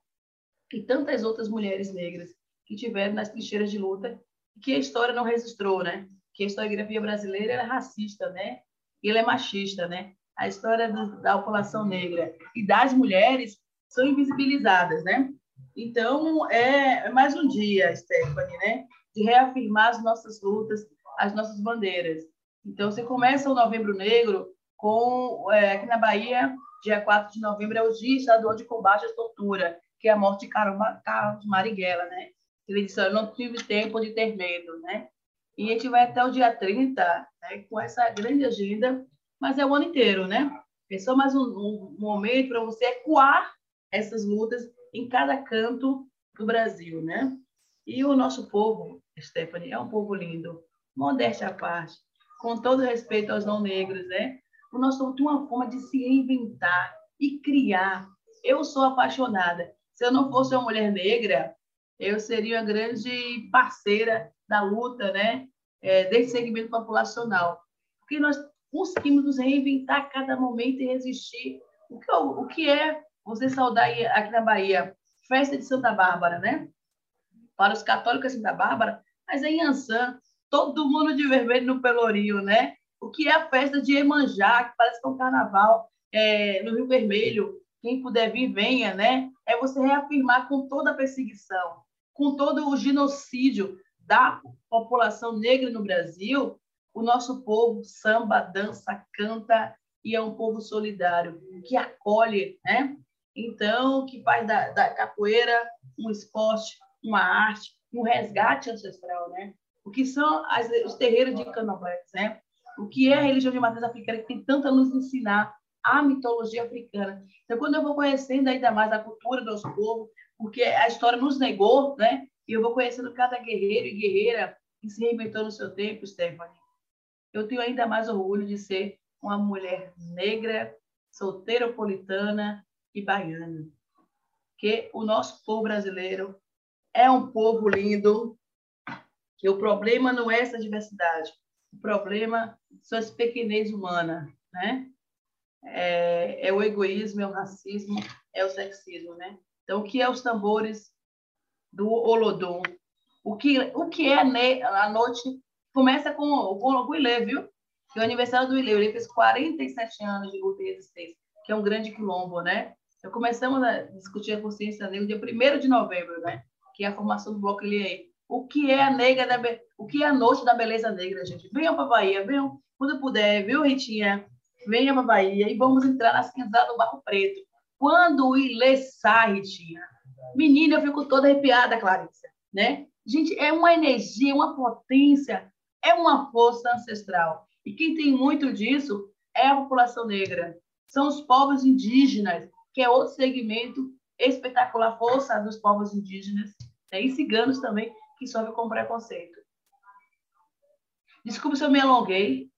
e tantas outras mulheres negras que tiveram nas trincheiras de luta que a história não registrou, né? que a historiografia brasileira é racista, né? E ela é machista, né? A história do, da população negra e das mulheres são invisibilizadas, né? Então, é, é mais um dia, Stephanie, né? De reafirmar as nossas lutas, as nossas bandeiras. Então, você começa o Novembro Negro com, é, aqui na Bahia, dia 4 de novembro, é o Dia Estadual de Combate à Tortura, que é a morte de Carlos Marighella, né? Ele disse, eu não tive tempo de ter medo, né? E a gente vai até o dia 30, né, com essa grande agenda, mas é o ano inteiro, né? É só mais um, um momento para você ecoar essas lutas em cada canto do Brasil, né? E o nosso povo, Stephanie, é um povo lindo, modéstia à parte, com todo respeito aos não negros, né? O nosso povo tem uma forma de se reinventar e criar. Eu sou apaixonada. Se eu não fosse uma mulher negra, eu seria uma grande parceira da luta, né? É, desse segmento populacional. Porque nós conseguimos nos reinventar a cada momento e resistir. O que, o que é você saudar aqui na Bahia? Festa de Santa Bárbara, né? Para os católicos, Santa Bárbara, mas é em Ançã, todo mundo de vermelho no Pelourinho, né? O que é a festa de Emanjá, que parece que é um carnaval é, no Rio Vermelho. Quem puder vir, venha, né? É você reafirmar com toda a perseguição, com todo o genocídio da população negra no Brasil, o nosso povo samba, dança, canta e é um povo solidário, que acolhe, né? Então, que faz da, da capoeira um esporte, uma arte, um resgate ancestral, né? O que são as, os terreiros de candomblés, né? O que é a religião de matriz africana que tem tanto a nos ensinar a mitologia africana. Então, quando eu vou conhecendo ainda mais a cultura do nosso povo, porque a história nos negou, né? E eu vou conhecendo cada guerreiro e guerreira que se reinventou no seu tempo, Stephanie. Eu tenho ainda mais orgulho de ser uma mulher negra, solteiropolitana e baiana. Que o nosso povo brasileiro é um povo lindo, que o problema não é essa diversidade, o problema são as pequenez humanas, né? É, é, o egoísmo, é o racismo, é o sexismo, né? Então, o que é os tambores do Olodum? O que, o que é a noite? Começa com, com o Ilê, viu? Que é o aniversário do Ilê. Ele fez 47 anos de luta e resistência, que é um grande quilombo, né? Então, começamos a discutir a consciência negra dia 1 de novembro, né? Que é a formação do Bloco Ilê. O que é a negra da o que é a noite da beleza negra, gente? Venham para Bahia, venham quando puder, viu, Ritinha? Venha para Bahia e vamos entrar na cinzada do Barro Preto. Quando o Ilê sai, Ritinha, menina, eu fico toda arrepiada, Clarissa, né? Gente, é uma energia, uma potência, é uma força ancestral. E quem tem muito disso é a população negra. São os povos indígenas, que é outro segmento espetacular, força dos povos indígenas, né? e ciganos também, que sofrem com preconceito. Desculpe se eu me alonguei,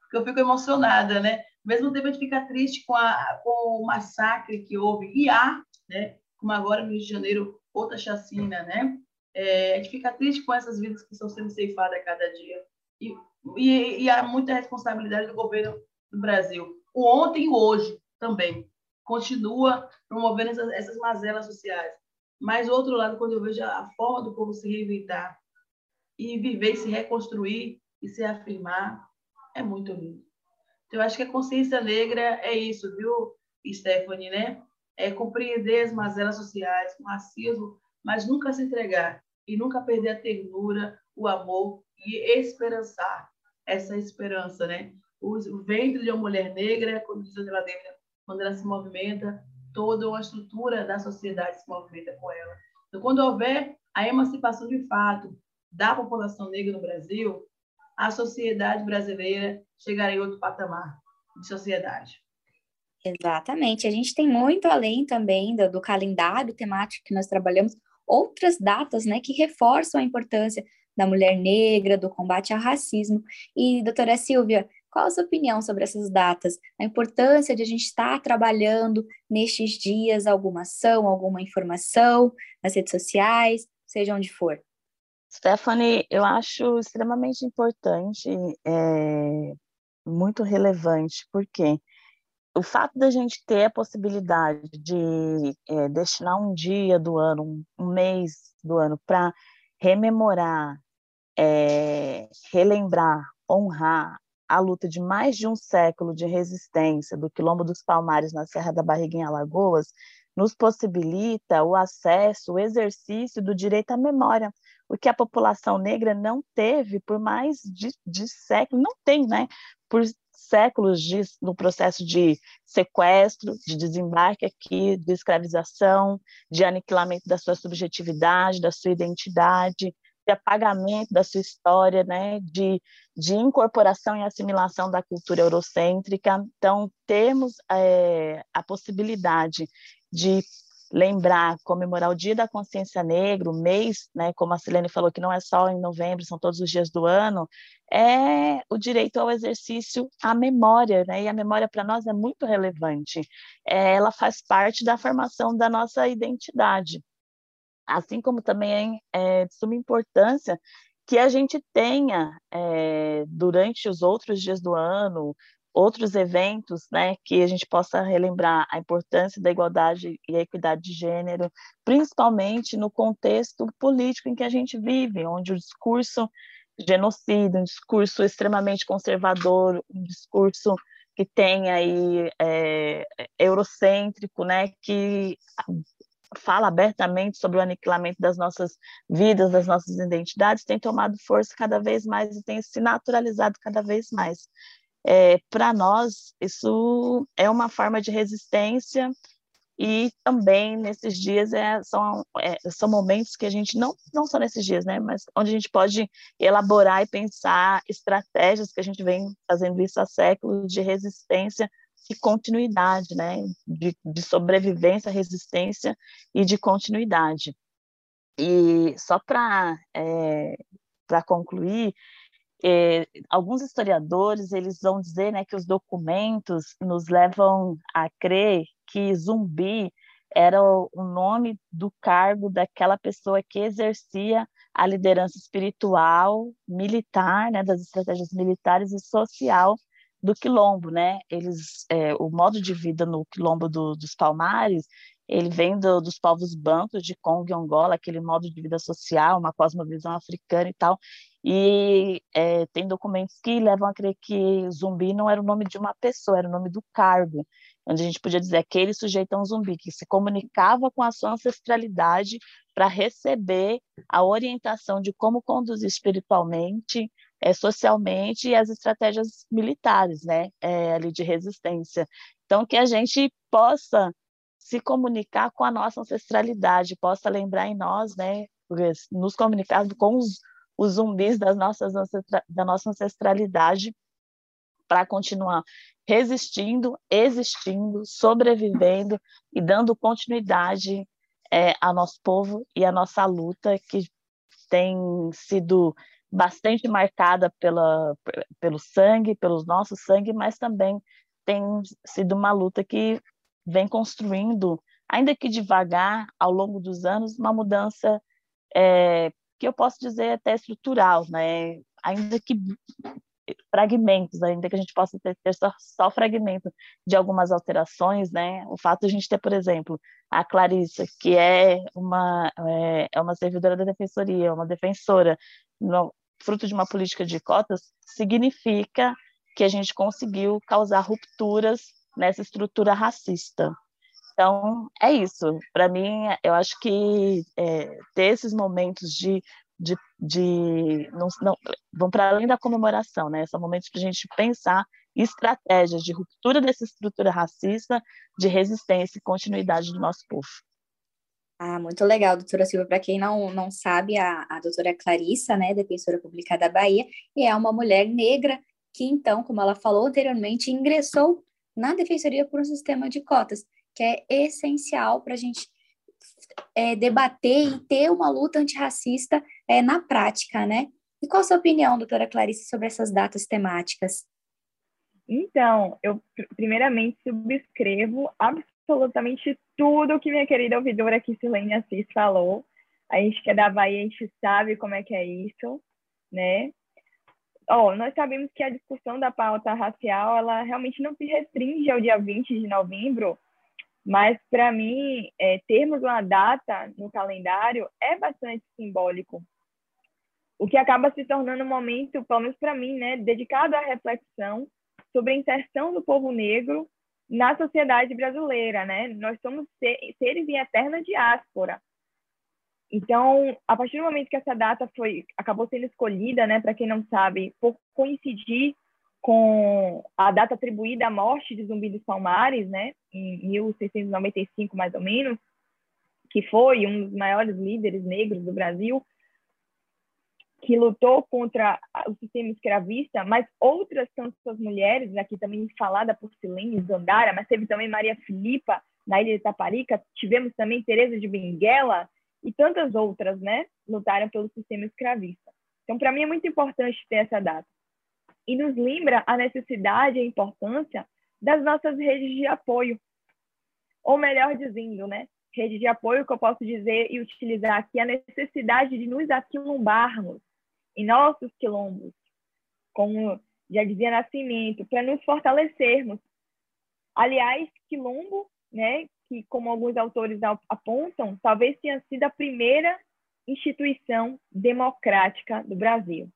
porque eu fico emocionada, né? Ao mesmo tempo, a gente fica triste com, a, com o massacre que houve, e há, né? como agora no Rio de Janeiro, outra chacina, né? É, a gente fica triste com essas vidas que estão sendo ceifadas a cada dia. E, e, e há muita responsabilidade do governo do Brasil. O ontem e o hoje também. Continua promovendo essas, essas mazelas sociais. Mas, do outro lado, quando eu vejo a forma do povo se reinventar e viver, se reconstruir e se afirmar, é muito lindo. Eu acho que a consciência negra é isso, viu, Stephanie, né? É compreender as mazelas sociais, o racismo, mas nunca se entregar e nunca perder a ternura, o amor e esperançar essa esperança, né? O, ventre de uma mulher negra, quando ela negra, quando ela se movimenta, toda uma estrutura da sociedade se movimenta com ela. Então, quando houver a emancipação de fato da população negra no Brasil, a sociedade brasileira chegará em outro patamar de sociedade. Exatamente. A gente tem muito além também do, do calendário temático que nós trabalhamos, outras datas né, que reforçam a importância da mulher negra, do combate ao racismo. E, doutora Silvia, qual a sua opinião sobre essas datas? A importância de a gente estar trabalhando nestes dias alguma ação, alguma informação nas redes sociais, seja onde for? Stephanie, eu acho extremamente importante, é, muito relevante, porque o fato da gente ter a possibilidade de é, destinar um dia do ano, um, mês do ano, para rememorar é, relembrar, honrar a luta de mais de um século de resistência do Quilombo dos Palmares na Serra da Barriga em Alagoas, nos possibilita o acesso, o exercício do direito à memória, o que a população negra não teve por mais de, de séculos, não tem, né? Por séculos de, no processo de sequestro, de desembarque aqui, de escravização, de aniquilamento da sua subjetividade, da sua identidade, de apagamento da sua história, né, de, de incorporação e assimilação da cultura eurocêntrica. Então, temos é, a possibilidade de lembrar, comemorar o Dia da Consciência Negra, o mês, né, como a Silene falou, que não é só em novembro, são todos os dias do ano, é o direito ao exercício à memória, né, e a memória para nós é muito relevante. É, ela faz parte da formação da nossa identidade assim como também é de suma importância que a gente tenha, é, durante os outros dias do ano, outros eventos, né, que a gente possa relembrar a importância da igualdade e a equidade de gênero, principalmente no contexto político em que a gente vive, onde o discurso genocida, um discurso extremamente conservador, um discurso que tem aí é, eurocêntrico, né, que fala abertamente sobre o aniquilamento das nossas vidas, das nossas identidades, tem tomado força cada vez mais e tem se naturalizado cada vez mais. É, Para nós, isso é uma forma de resistência e também nesses dias é, são, é, são momentos que a gente não não só nesses dias né mas onde a gente pode elaborar e pensar estratégias que a gente vem fazendo isso há séculos de resistência de continuidade, né? De, de sobrevivência, resistência e de continuidade. E só para é, para concluir, é, alguns historiadores eles vão dizer né, que os documentos nos levam a crer que zumbi era o, o nome do cargo daquela pessoa que exercia a liderança espiritual, militar, né, das estratégias militares e social do quilombo, né? Eles, é, o modo de vida no quilombo do, dos Palmares, ele vem do, dos povos bancos de Congo e Angola, aquele modo de vida social, uma cosmovisão africana e tal. E é, tem documentos que levam a crer que zumbi não era o nome de uma pessoa, era o nome do cargo, onde a gente podia dizer aquele sujeito é um zumbi, que se comunicava com a sua ancestralidade para receber a orientação de como conduzir espiritualmente, é, socialmente e as estratégias militares, né, é, ali de resistência. Então, que a gente possa se comunicar com a nossa ancestralidade, possa lembrar em nós, né, nos comunicar com os, os zumbis das nossas da nossa ancestralidade para continuar resistindo, existindo, sobrevivendo e dando continuidade é, ao nosso povo e à nossa luta que tem sido bastante marcada pela, pelo sangue, pelo nosso sangue, mas também tem sido uma luta que vem construindo, ainda que devagar, ao longo dos anos, uma mudança é, que eu posso dizer até estrutural, né? ainda que fragmentos, ainda que a gente possa ter, ter só, só fragmentos de algumas alterações, né? O fato de a gente ter, por exemplo, a Clarissa, que é uma, é, é uma servidora da defensoria, uma defensora, no, fruto de uma política de cotas, significa que a gente conseguiu causar rupturas nessa estrutura racista. Então, é isso. Para mim, eu acho que é, ter esses momentos de. de, de não, não, vão para além da comemoração, né? São momentos para a gente pensar estratégias de ruptura dessa estrutura racista, de resistência e continuidade do nosso povo. Ah, muito legal, doutora Silva. Para quem não, não sabe, a, a doutora Clarissa, né, defensora pública da Bahia, é uma mulher negra que, então, como ela falou anteriormente, ingressou na defensoria por um sistema de cotas, que é essencial para a gente é, debater e ter uma luta antirracista é, na prática, né? E qual a sua opinião, doutora Clarice, sobre essas datas temáticas? Então, eu primeiramente subscrevo absolutamente tudo que minha querida ouvidora aqui, Silene Assis, falou. A gente que é da Bahia, a gente sabe como é que é isso, né? Oh, nós sabemos que a discussão da pauta racial, ela realmente não se restringe ao dia 20 de novembro, mas para mim, é, termos uma data no calendário é bastante simbólico. o que acaba se tornando um momento, pelo menos para mim, né, dedicado à reflexão sobre a inserção do povo negro na sociedade brasileira, né? Nós somos seres em eterna diáspora. Então, a partir do momento que essa data foi acabou sendo escolhida, né, para quem não sabe, por coincidir com a data atribuída à morte de Zumbi dos Palmares, né, em 1695 mais ou menos, que foi um dos maiores líderes negros do Brasil, que lutou contra o sistema escravista, mas outras tantas mulheres, aqui também falada por Silene Zandara, mas teve também Maria Filipa, na ilha de Taparica, tivemos também Teresa de Benguela e tantas outras, né, lutaram pelo sistema escravista. Então, para mim é muito importante ter essa data. E nos lembra a necessidade e a importância das nossas redes de apoio. Ou melhor dizendo, né, rede de apoio que eu posso dizer e utilizar aqui a necessidade de nos aquilombarmos em nossos quilombos, como já dizia Nascimento, para nos fortalecermos. Aliás, quilombo, né, que como alguns autores apontam, talvez tenha sido a primeira instituição democrática do Brasil,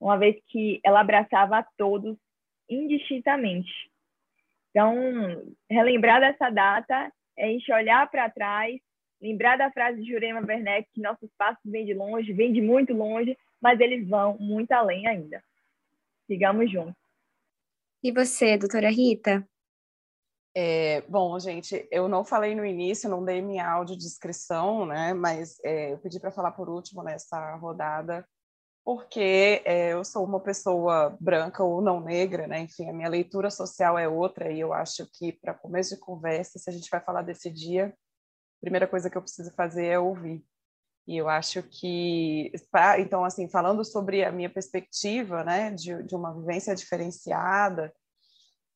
uma vez que ela abraçava a todos indistintamente. Então, relembrar dessa data é a gente olhar para trás, lembrar da frase de Jurema Werneck, que nossos passos vêm de longe, vêm de muito longe, mas eles vão muito além ainda. Sigamos juntos. E você, doutora Rita? É, bom, gente, eu não falei no início, não dei minha audiodescrição, né? Mas é, eu pedi para falar por último nessa rodada, porque é, eu sou uma pessoa branca ou não negra, né? Enfim, a minha leitura social é outra, e eu acho que, para começo de conversa, se a gente vai falar desse dia, a primeira coisa que eu preciso fazer é ouvir. E eu acho que, então, assim, falando sobre a minha perspectiva, né, de, de uma vivência diferenciada,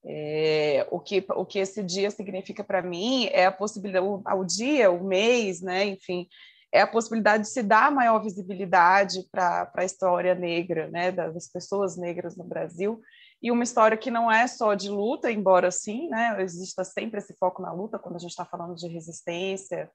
é, o, que, o que esse dia significa para mim é a possibilidade, o, o dia, o mês, né, enfim, é a possibilidade de se dar maior visibilidade para a história negra, né, das pessoas negras no Brasil, e uma história que não é só de luta, embora sim, né, exista sempre esse foco na luta quando a gente está falando de resistência,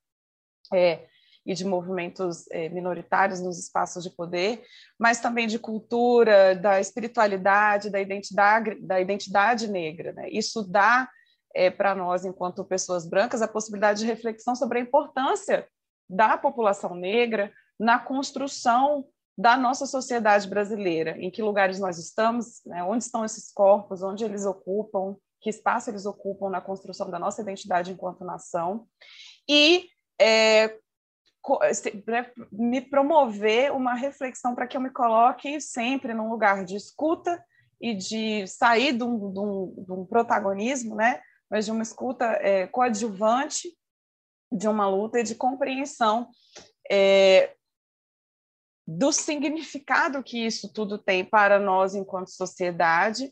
é, e de movimentos é, minoritários nos espaços de poder, mas também de cultura, da espiritualidade, da identidade, da identidade negra. Né? Isso dá é, para nós, enquanto pessoas brancas, a possibilidade de reflexão sobre a importância da população negra na construção da nossa sociedade brasileira, em que lugares nós estamos, né? onde estão esses corpos, onde eles ocupam, que espaço eles ocupam na construção da nossa identidade enquanto nação, e é, né, me promover uma reflexão para que eu me coloque sempre num lugar de escuta e de sair de um, de um, de um protagonismo, né? mas de uma escuta é, coadjuvante de uma luta e de compreensão é, do significado que isso tudo tem para nós enquanto sociedade,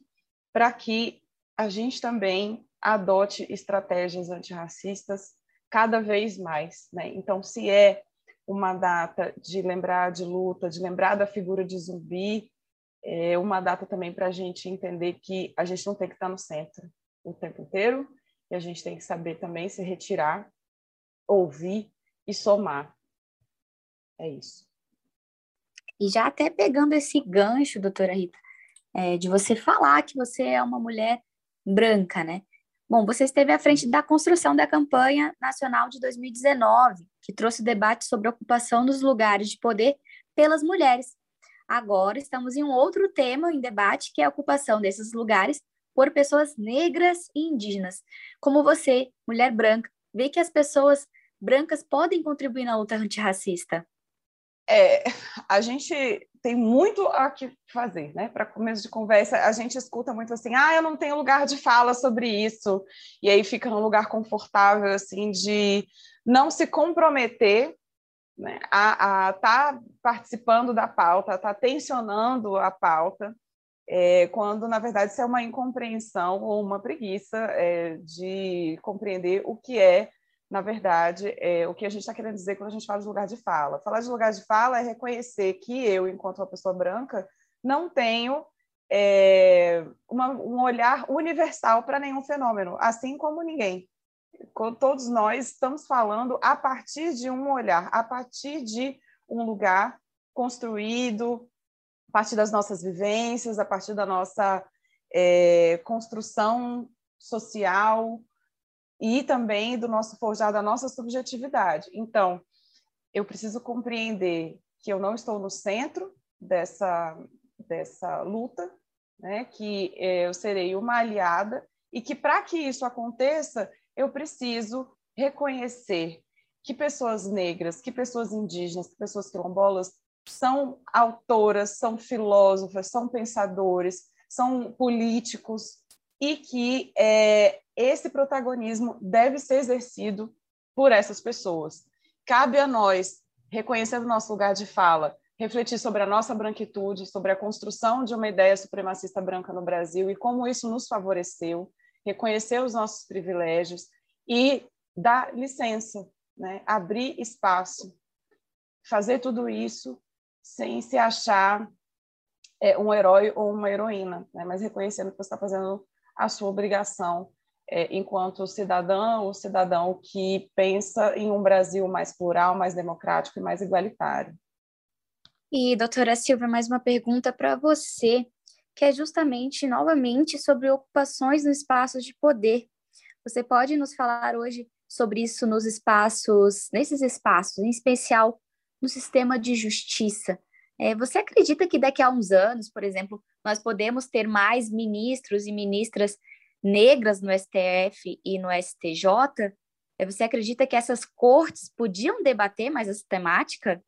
para que a gente também adote estratégias antirracistas cada vez mais. Né? Então, se é uma data de lembrar de luta, de lembrar da figura de zumbi, é uma data também para a gente entender que a gente não tem que estar no centro o tempo inteiro, e a gente tem que saber também se retirar, ouvir e somar. É isso. E já até pegando esse gancho, doutora Rita, é, de você falar que você é uma mulher branca, né? Bom, você esteve à frente da construção da campanha nacional de 2019, que trouxe debate sobre a ocupação dos lugares de poder pelas mulheres. Agora estamos em um outro tema em debate, que é a ocupação desses lugares por pessoas negras e indígenas. Como você, mulher branca, vê que as pessoas brancas podem contribuir na luta antirracista? É, a gente tem muito a que fazer, né? Para começo de conversa, a gente escuta muito assim: ah, eu não tenho lugar de fala sobre isso, e aí fica num lugar confortável, assim, de não se comprometer né, a estar tá participando da pauta, estar tá tensionando a pauta, é, quando na verdade isso é uma incompreensão ou uma preguiça é, de compreender o que é na verdade, é, o que a gente está querendo dizer quando a gente fala de lugar de fala. Falar de lugar de fala é reconhecer que eu, enquanto uma pessoa branca, não tenho é, uma, um olhar universal para nenhum fenômeno, assim como ninguém. Todos nós estamos falando a partir de um olhar, a partir de um lugar construído, a partir das nossas vivências, a partir da nossa é, construção social e também do nosso forjar da nossa subjetividade. Então, eu preciso compreender que eu não estou no centro dessa dessa luta, né? Que é, eu serei uma aliada e que para que isso aconteça, eu preciso reconhecer que pessoas negras, que pessoas indígenas, que pessoas quilombolas são autoras, são filósofas, são pensadores, são políticos e que é, esse protagonismo deve ser exercido por essas pessoas. Cabe a nós, reconhecendo nosso lugar de fala, refletir sobre a nossa branquitude, sobre a construção de uma ideia supremacista branca no Brasil e como isso nos favoreceu, reconhecer os nossos privilégios e dar licença, né? abrir espaço, fazer tudo isso sem se achar é, um herói ou uma heroína, né? mas reconhecendo que você está fazendo a sua obrigação é, enquanto cidadã ou cidadão que pensa em um Brasil mais plural, mais democrático e mais igualitário. E, doutora Silva, mais uma pergunta para você, que é justamente, novamente, sobre ocupações no espaços de poder. Você pode nos falar hoje sobre isso nos espaços, nesses espaços, em especial no sistema de justiça. É, você acredita que daqui a uns anos, por exemplo, nós podemos ter mais ministros e ministras negras no STF e no STJ? É, você acredita que essas cortes podiam debater mais essa temática?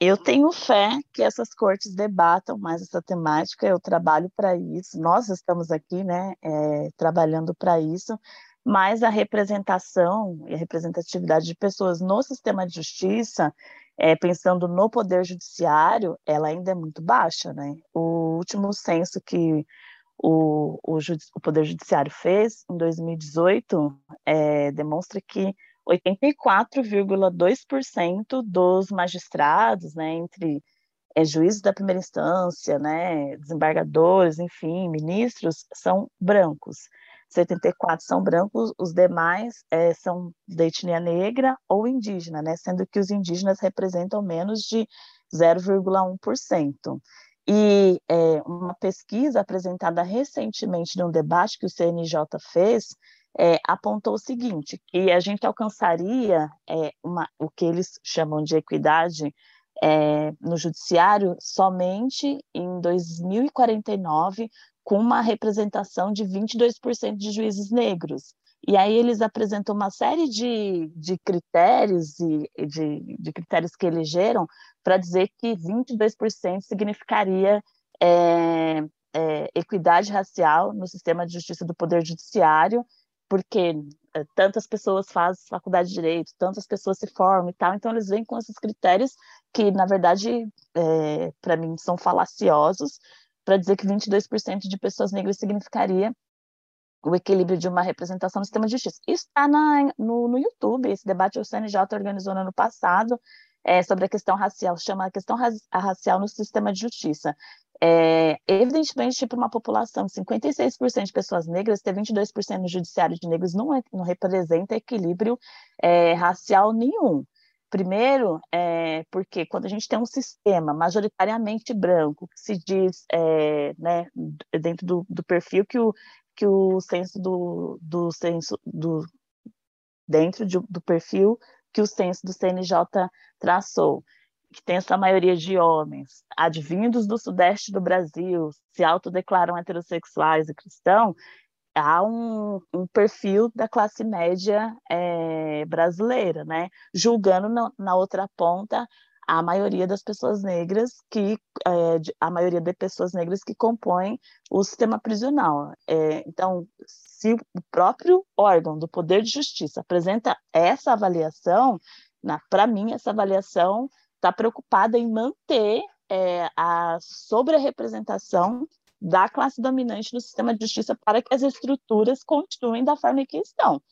Eu tenho fé que essas cortes debatam mais essa temática, eu trabalho para isso, nós estamos aqui, né, é, trabalhando para isso, mas a representação e a representatividade de pessoas no sistema de justiça, é, pensando no poder judiciário, ela ainda é muito baixa, né? O último censo que o, o, o Poder Judiciário fez, em 2018, é, demonstra que 84,2% dos magistrados, né, entre é, juízes da primeira instância, né, desembargadores, enfim, ministros, são brancos. 74 são brancos, os demais é, são da etnia negra ou indígena, né, sendo que os indígenas representam menos de 0,1%. E é, uma pesquisa apresentada recentemente num debate que o CNJ fez é, apontou o seguinte, que a gente alcançaria é, uma, o que eles chamam de equidade é, no judiciário somente em 2049, com uma representação de 22% de juízes negros. E aí eles apresentam uma série de, de critérios e de, de critérios que elegeram para dizer que 22% significaria é, é, equidade racial no sistema de justiça do Poder Judiciário porque eh, tantas pessoas fazem faculdade de direito, tantas pessoas se formam e tal, então eles vêm com esses critérios que, na verdade, é, para mim são falaciosos, para dizer que 22% de pessoas negras significaria o equilíbrio de uma representação no sistema de justiça. Isso está no, no YouTube, esse debate o CNJ organizou no ano passado, é, sobre a questão racial, chama a questão racial no sistema de justiça. É, evidentemente, para uma população, 56% de pessoas negras, ter 22% no judiciário de negros não, é, não representa equilíbrio é, racial nenhum. Primeiro, é, porque quando a gente tem um sistema majoritariamente branco, que se diz, é, né, dentro do, do, perfil que o, que o censo do, do censo do, dentro de, do perfil que o censo do CNJ traçou, que tem essa maioria de homens, advindos do sudeste do Brasil, se autodeclaram heterossexuais e cristãos, há um, um, perfil da classe média é, brasileira, né? Julgando na, na, outra ponta a maioria das pessoas negras que é, a maioria de pessoas negras que compõem o sistema prisional. É, então, se o próprio órgão do Poder de Justiça apresenta essa avaliação, para mim essa avaliação está preocupada em manter é, a sobre-representação da classe dominante no sistema de justiça para que as estruturas continuem da forma que estão,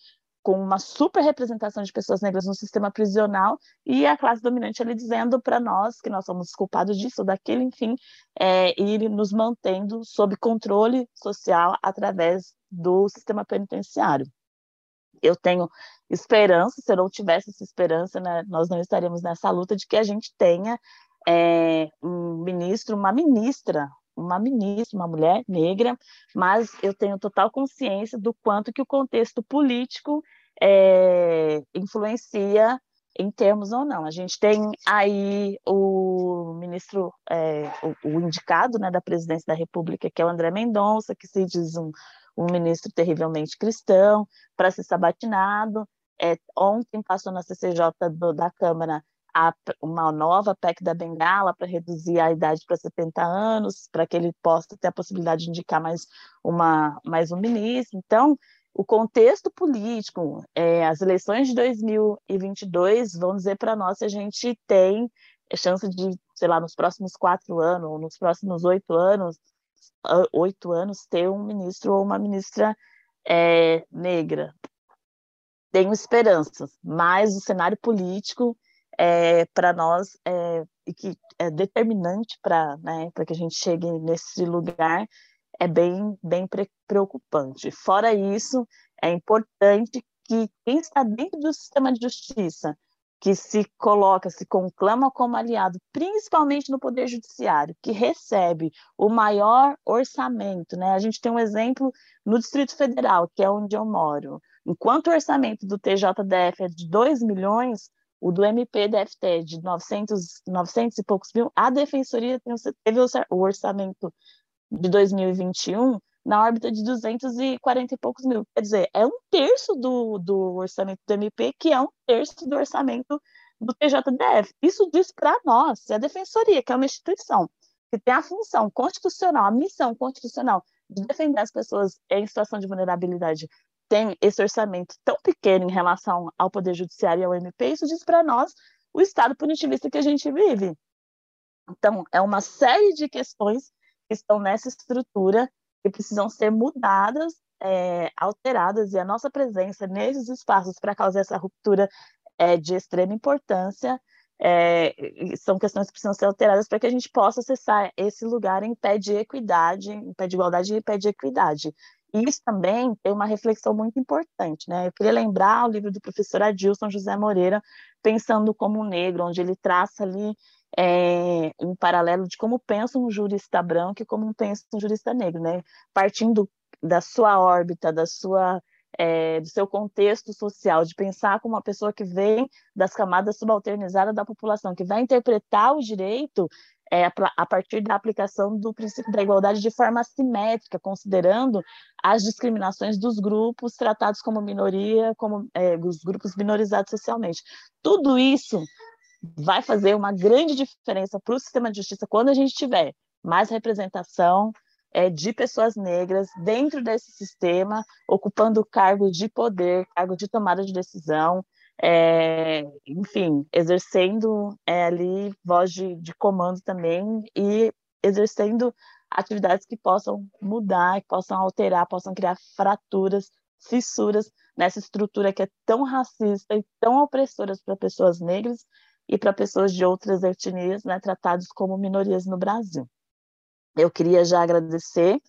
com uma super representação de pessoas negras no sistema prisional e a classe dominante ali dizendo para nós que nós somos culpados disso, daquilo, enfim, é, e nos mantendo sob controle social através do sistema penitenciário. Eu tenho esperança, se eu não tivesse essa esperança, né, nós não estaríamos nessa luta de que a gente tenha é, um ministro, uma ministra, uma ministra, uma mulher negra, mas eu tenho total consciência do quanto que o contexto político é, influencia em termos ou não. A gente tem aí o ministro, é, o, o, indicado né, da presidência da República, que é o André Mendonça, que se diz um, um ministro terrivelmente cristão, para ser sabatinado. É, ontem passou na CCJ do, da Câmara a, uma nova PEC da Bengala para reduzir a idade para 70 anos, para que ele possa ter a possibilidade de indicar mais, uma, mais um ministro. Então, o contexto político, é, as eleições de 2022 vão dizer para nós se a gente tem chance de, sei lá, nos próximos quatro anos, ou nos próximos oito anos, oito anos, ter um ministro ou uma ministra é, negra. Tenho esperanças, mas o cenário político é, para nós é, que é determinante para né, que a gente chegue nesse lugar é bem, bem preocupante. Fora isso, é importante que quem está dentro do sistema de justiça, que se coloca, se conclama como aliado, principalmente no Poder Judiciário, que recebe o maior orçamento, né? A gente tem um exemplo no Distrito Federal, que é onde eu moro. Enquanto o orçamento do TJDF é de 2 milhões, o do MP deve ter de 900, 900 e poucos mil, a Defensoria teve o orçamento de 2021 na órbita de 240 e poucos mil. Quer dizer, é um terço do, do orçamento do MP, que é um terço do orçamento do TJDF. Isso diz para nós, se a Defensoria, que é uma instituição que tem a função constitucional, a missão constitucional de defender as pessoas em situação de vulnerabilidade, tem esse orçamento tão pequeno em relação ao Poder Judiciário e ao MP, isso diz para nós o estado punitivista que a gente vive. Então, é uma série de questões que estão nessa estrutura que precisam ser mudadas, é, alteradas, e a nossa presença nesses espaços para causar essa ruptura é de extrema importância. É, são questões que precisam ser alteradas para que a gente possa acessar esse lugar em pé de equidade, em pé de igualdade e em pé de equidade isso também tem uma reflexão muito importante, né? Eu queria lembrar o livro do professor Adilson José Moreira, Pensando como um Negro, onde ele traça ali é, um paralelo de como pensa um jurista branco e como pensa um jurista negro, né? Partindo da sua órbita, da sua é, do seu contexto social, de pensar como uma pessoa que vem das camadas subalternizadas da população, que vai interpretar o direito é, a partir da aplicação do princípio da igualdade de forma simétrica, considerando as discriminações dos grupos tratados como minoria, como é, os grupos minorizados socialmente. Tudo isso vai fazer uma grande diferença para o sistema de justiça quando a gente tiver mais representação é, de pessoas negras dentro desse sistema, ocupando cargos de poder, cargo de tomada de decisão, é, enfim, exercendo é, ali voz de, de comando também e exercendo atividades que possam mudar, que possam alterar, possam criar fraturas, fissuras nessa estrutura que é tão racista e tão opressora para pessoas negras e para pessoas de outras etnias, né, tratados como minorias no Brasil. Eu queria já agradecer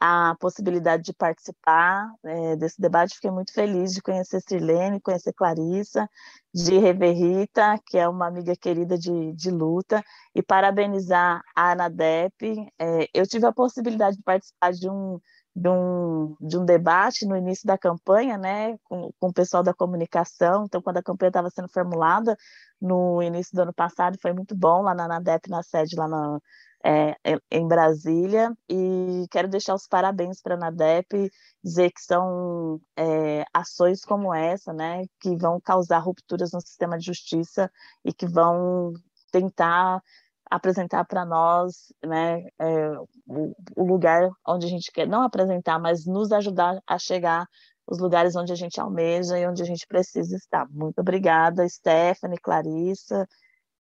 a possibilidade de participar é, desse debate. Fiquei muito feliz de conhecer Sirlene, conhecer Clarissa, de rever Rita, que é uma amiga querida de, de luta, e parabenizar a ANADEP. É, eu tive a possibilidade de participar de um, de um, de um debate no início da campanha, né, com, com o pessoal da comunicação. Então, quando a campanha estava sendo formulada no início do ano passado, foi muito bom lá na ANADEP, na sede lá na é, em Brasília e quero deixar os parabéns para a NADEP, dizer que são é, ações como essa, né, que vão causar rupturas no sistema de justiça e que vão tentar apresentar para nós né, é, o, o, lugar onde a gente quer, não apresentar, mas nos ajudar a chegar os lugares onde a gente almeja e onde a gente precisa estar. Muito obrigada, Stephanie, Clarissa,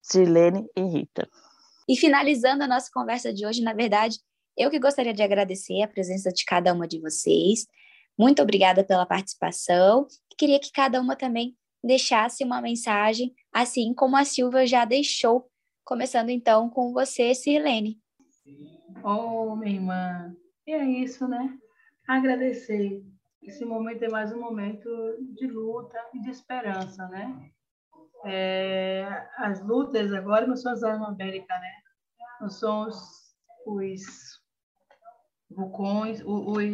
Sirlene e Rita. E finalizando a nossa conversa de hoje, na verdade, eu que gostaria de agradecer a presença de cada uma de vocês. Muito obrigada pela participação. Queria que cada uma também deixasse uma mensagem, assim como a Silvia já deixou. Começando então com você, Sirlene. Oh, minha irmã, e é isso, né? Agradecer. Esse momento é mais um momento de luta e de esperança, né? É, as lutas agora não são as armas América, né? Não são os, os vulcões, os,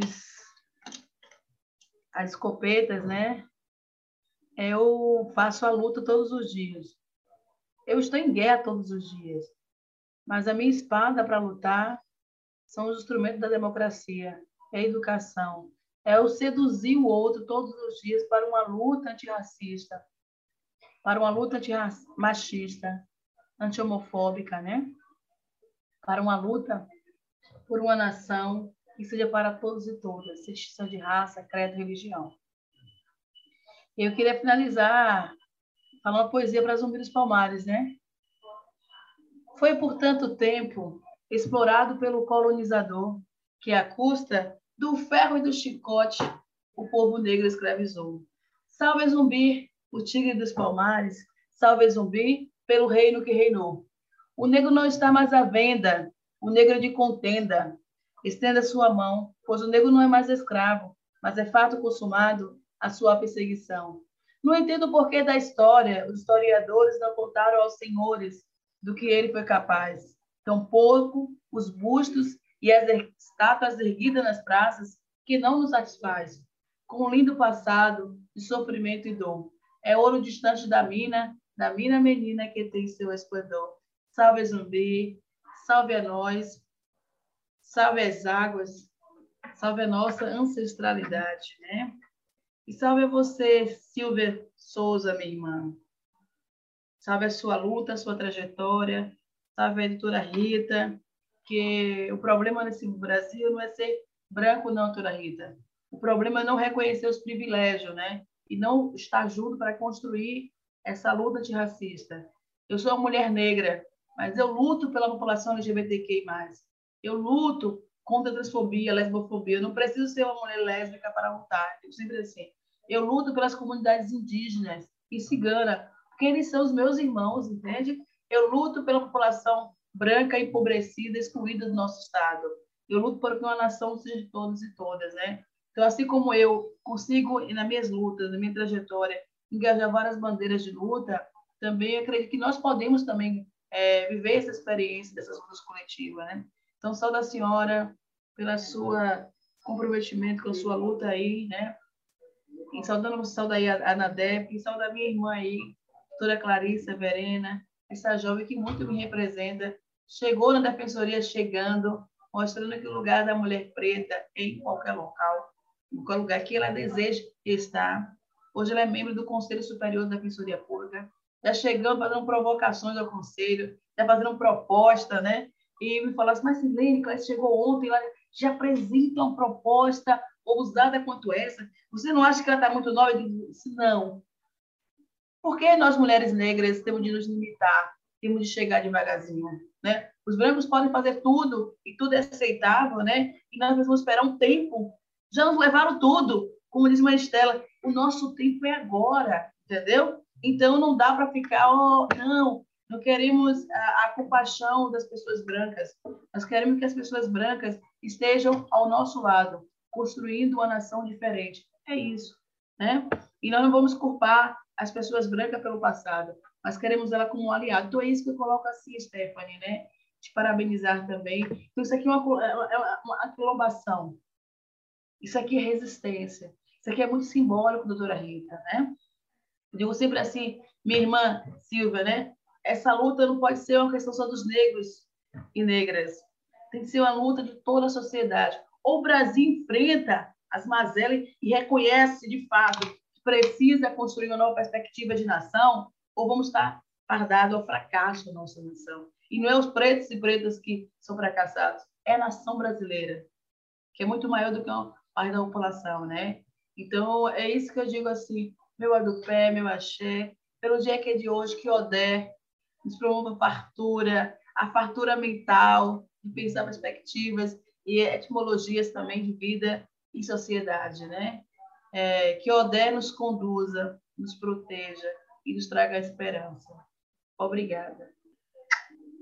as escopetas, né? Eu faço a luta todos os dias. Eu estou em guerra todos os dias. Mas a minha espada para lutar são os instrumentos da democracia, é a educação, é o seduzir o outro todos os dias para uma luta antirracista, para uma luta antimachista, anti-homofóbica, né? Para uma luta por uma nação que seja para todos e todas, sem de raça, credo, religião. Eu queria finalizar falando uma poesia para Zumbi dos Palmares, né? Foi por tanto tempo explorado pelo colonizador que, à custa do ferro e do chicote, o povo negro escravizou. Salve Zumbi, o tigre dos palmares, salve Zumbi, pelo reino que reinou. O negro não está mais à venda, o negro é de contenda. Estenda sua mão, pois o negro não é mais escravo, mas é fato consumado a sua perseguição. Não entendo o porquê da história, os historiadores não contaram aos senhores do que ele foi capaz. Tampouco os bustos e as er-, estátuas erguidas nas praças, que não nos satisfaz. Com um lindo passado de sofrimento e dor. É ouro distante da mina, da mina menina que tem seu esplendor. Salve Zumbi, salve a nós, salve as águas, salve a nossa ancestralidade, né? E salve a você, Silvia Souza, minha irmã. Salve a sua luta, a sua trajetória. Salve a editora Rita, que o problema nesse Brasil não é ser branco, não, doutora Rita. O problema é não reconhecer os privilégios, né? E não estar junto para construir essa luta antirracista. Eu sou uma mulher negra, mas eu luto pela população LGBTQI+. Eu luto contra a transfobia, a lesbofobia. Eu não preciso ser uma mulher lésbica para lutar. Eu sempre assim. Eu luto pelas comunidades indígenas e cigana, porque eles são os meus irmãos, entende? Eu luto pela população branca, empobrecida, excluída do nosso Estado. Eu luto para que uma nação seja de todos e todas, né? Então, assim como eu consigo, nas minhas lutas, na minha trajetória, engajar várias bandeiras de luta, também acredito que nós podemos também é, viver essa experiência dessas lutas coletivas, né? Então, saúde a senhora pela sua comprometimento com a sua luta aí, né? E saudando, saudar aí a, a Nadep, e minha irmã aí, doutora Clarissa Verena, essa jovem que muito me representa, chegou na defensoria chegando, mostrando que o lugar da mulher preta é em qualquer local, em qualquer lugar que ela deseja estar. Hoje ela é membro do Conselho Superior da Defensoria Pública, já chegando fazendo provocações ao Conselho, já fazendo proposta, né? E me falasse, mas Silene, ela chegou ontem, ela já apresenta uma proposta ousada quanto essa. Você não acha que ela está muito nova? Eu disse, não. Por que nós, mulheres negras, temos de nos limitar, temos de chegar devagarzinho? Né? Os brancos podem fazer tudo e tudo é aceitável, né? E nós vamos esperar um tempo. Já nos levaram tudo. Como diz Maristela, o nosso tempo é agora, entendeu? Então não dá para ficar, oh, não, não queremos a, a, compaixão das pessoas brancas. Nós queremos que as pessoas brancas estejam ao nosso lado, construindo uma nação diferente. É isso, né? E nós não vamos culpar as pessoas brancas pelo passado, mas queremos ela como um aliado. Então, é isso que eu coloco assim, Stephanie, né? Te parabenizar também. Então, isso aqui é uma, é uma, é uma. Isso aqui é resistência. Isso aqui é muito simbólico, doutora Rita, né? Eu digo sempre assim, minha irmã Silvia, né? Essa luta não pode ser uma questão só dos negros e negras. Tem que ser uma luta de toda a sociedade. Ou o Brasil enfrenta as mazelas e reconhece de fato precisa construir uma nova perspectiva de nação, ou vamos estar fardados ao fracasso da nossa nação. E não é os pretos e pretas que são fracassados, é a nação brasileira, que é muito maior do que uma parte da população, né? Então, é isso que eu digo assim, meu adupé, meu axé, pelo dia que é de hoje, que Odé nos promova a fartura, a fartura mental, de pensar perspectivas e etimologias também de vida e sociedade, né? é, que Odé nos conduza, nos proteja e nos traga esperança. Obrigada.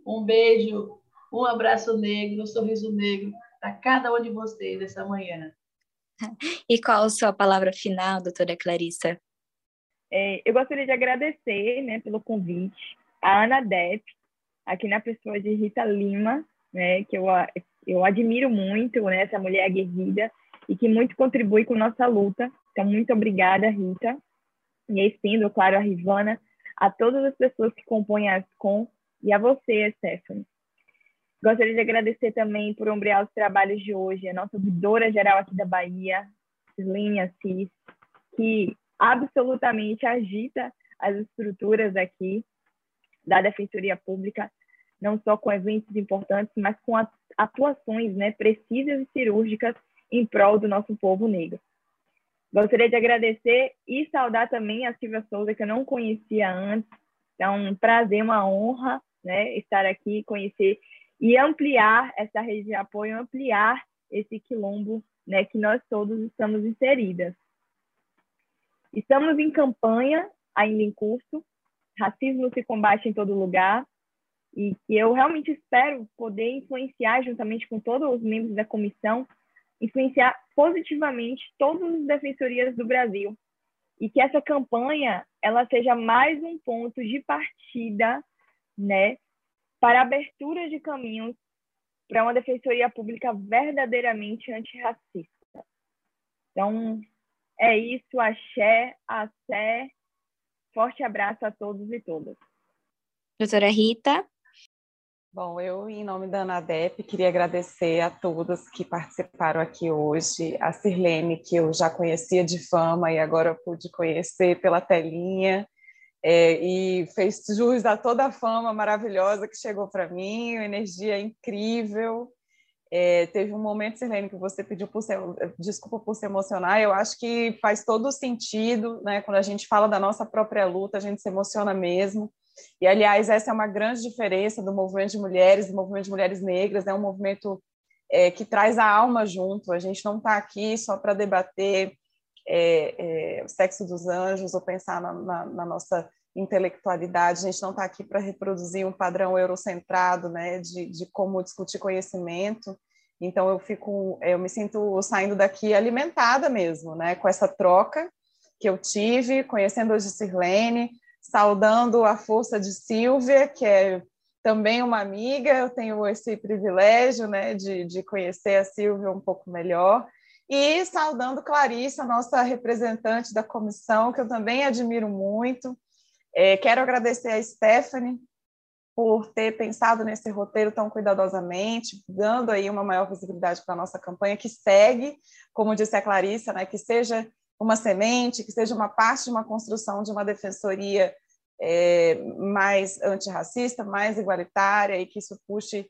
Um beijo, um abraço negro, um sorriso negro para cada um de vocês essa manhã. E qual a sua palavra final, doutora Clarissa? É, eu gostaria de agradecer né, pelo convite a Ana Depp, aqui na pessoa de Rita Lima, né, que eu, eu admiro muito, né, essa mulher aguerrida e que muito contribui com nossa luta. Então, muito obrigada, Rita. E estendo, claro, a Rivana, a todas as pessoas que compõem a ASCOM e a você, Stephanie. Gostaria de agradecer também por ombrear os trabalhos de hoje, a nossa ouvidora geral aqui da Bahia, Silene Assis, que absolutamente agita as estruturas aqui da Defensoria Pública, não só com eventos importantes, mas com atuações né, precisas e cirúrgicas em prol do nosso povo negro. Gostaria de agradecer e saudar também a Silvia Souza, que eu não conhecia antes. É um prazer, uma honra né, estar aqui, conhecer e ampliar essa rede de apoio, ampliar esse quilombo né, que nós todos estamos inseridas. Estamos em campanha, ainda em curso, racismo se combate em todo lugar, e eu realmente espero poder influenciar, juntamente com todos os membros da comissão, influenciar positivamente todas as defensorias do Brasil. E que essa campanha ela seja mais um ponto de partida né, para a abertura de caminhos para uma defensoria pública verdadeiramente antirracista. Então, é isso, axé, axé. Forte abraço a todos e todas. Doutora Rita. Bom, eu, em nome da ANADEP, queria agradecer a todos que participaram aqui hoje, a Sirlene, que eu já conhecia de fama e agora pude conhecer pela telinha, é, e fez jus a toda a fama maravilhosa que chegou para mim, energia incrível. É, teve um momento, Sirlene, que você pediu por desculpa por se emocionar, eu acho que faz todo sentido, né? Quando a gente fala da nossa própria luta, a gente se emociona mesmo. E, aliás, essa é uma grande diferença do movimento de mulheres, do movimento de mulheres negras, é um movimento é, que traz a alma junto. A gente não está aqui só para debater é, é, o sexo dos anjos ou pensar na, na, na nossa intelectualidade. A gente não está aqui para reproduzir um padrão eurocentrado, né, de, de como discutir conhecimento. Então eu fico, eu me sinto saindo daqui alimentada mesmo, né, com essa troca que eu tive, conhecendo hoje Sirlene, saudando a força de Silvia, que é também uma amiga, eu tenho esse privilégio né, de, de conhecer a Silvia um pouco melhor, e saudando Clarissa, nossa representante da comissão, que eu também admiro muito. É, quero agradecer a Stephanie por ter pensado nesse roteiro tão cuidadosamente, dando aí uma maior visibilidade para a nossa campanha, que segue, como disse a Clarissa, né, que seja uma semente, que seja uma parte de uma construção de uma defensoria é, mais antirracista, mais igualitária, e que isso puxe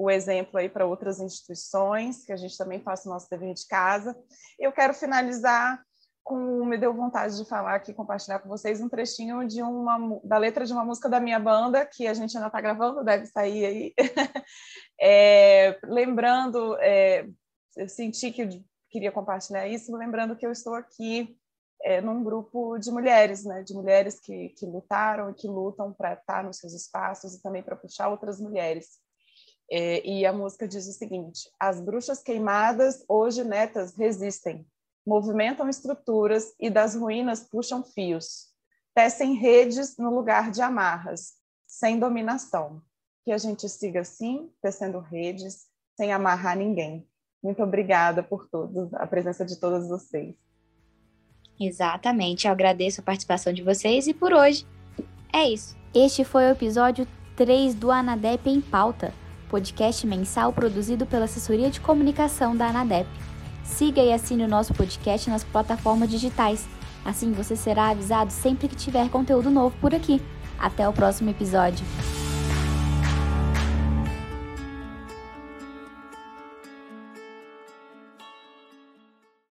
o exemplo aí para outras instituições, que a gente também faça o nosso dever de casa. Eu quero finalizar com me deu vontade de falar aqui, compartilhar com vocês um trechinho de uma da letra de uma música da minha banda que a gente ainda está gravando, deve sair aí. (laughs) é, lembrando, é, eu senti que queria compartilhar isso, lembrando que eu estou aqui é, num grupo de mulheres, né, de mulheres que, que lutaram e que lutam para estar nos seus espaços e também para puxar outras mulheres. É, e a música diz o seguinte: As bruxas queimadas, hoje netas, resistem, movimentam estruturas e das ruínas puxam fios, tecem redes no lugar de amarras, sem dominação. Que a gente siga assim, tecendo redes, sem amarrar ninguém. Muito obrigada por tudo, a presença de todas vocês. Exatamente, eu agradeço a participação de vocês e por hoje é isso. Este foi o episódio 3 do Anadep em Pauta, podcast mensal produzido pela Assessoria de Comunicação da Anadep. Siga e assine o nosso podcast nas plataformas digitais. Assim você será avisado sempre que tiver conteúdo novo por aqui. Até o próximo episódio.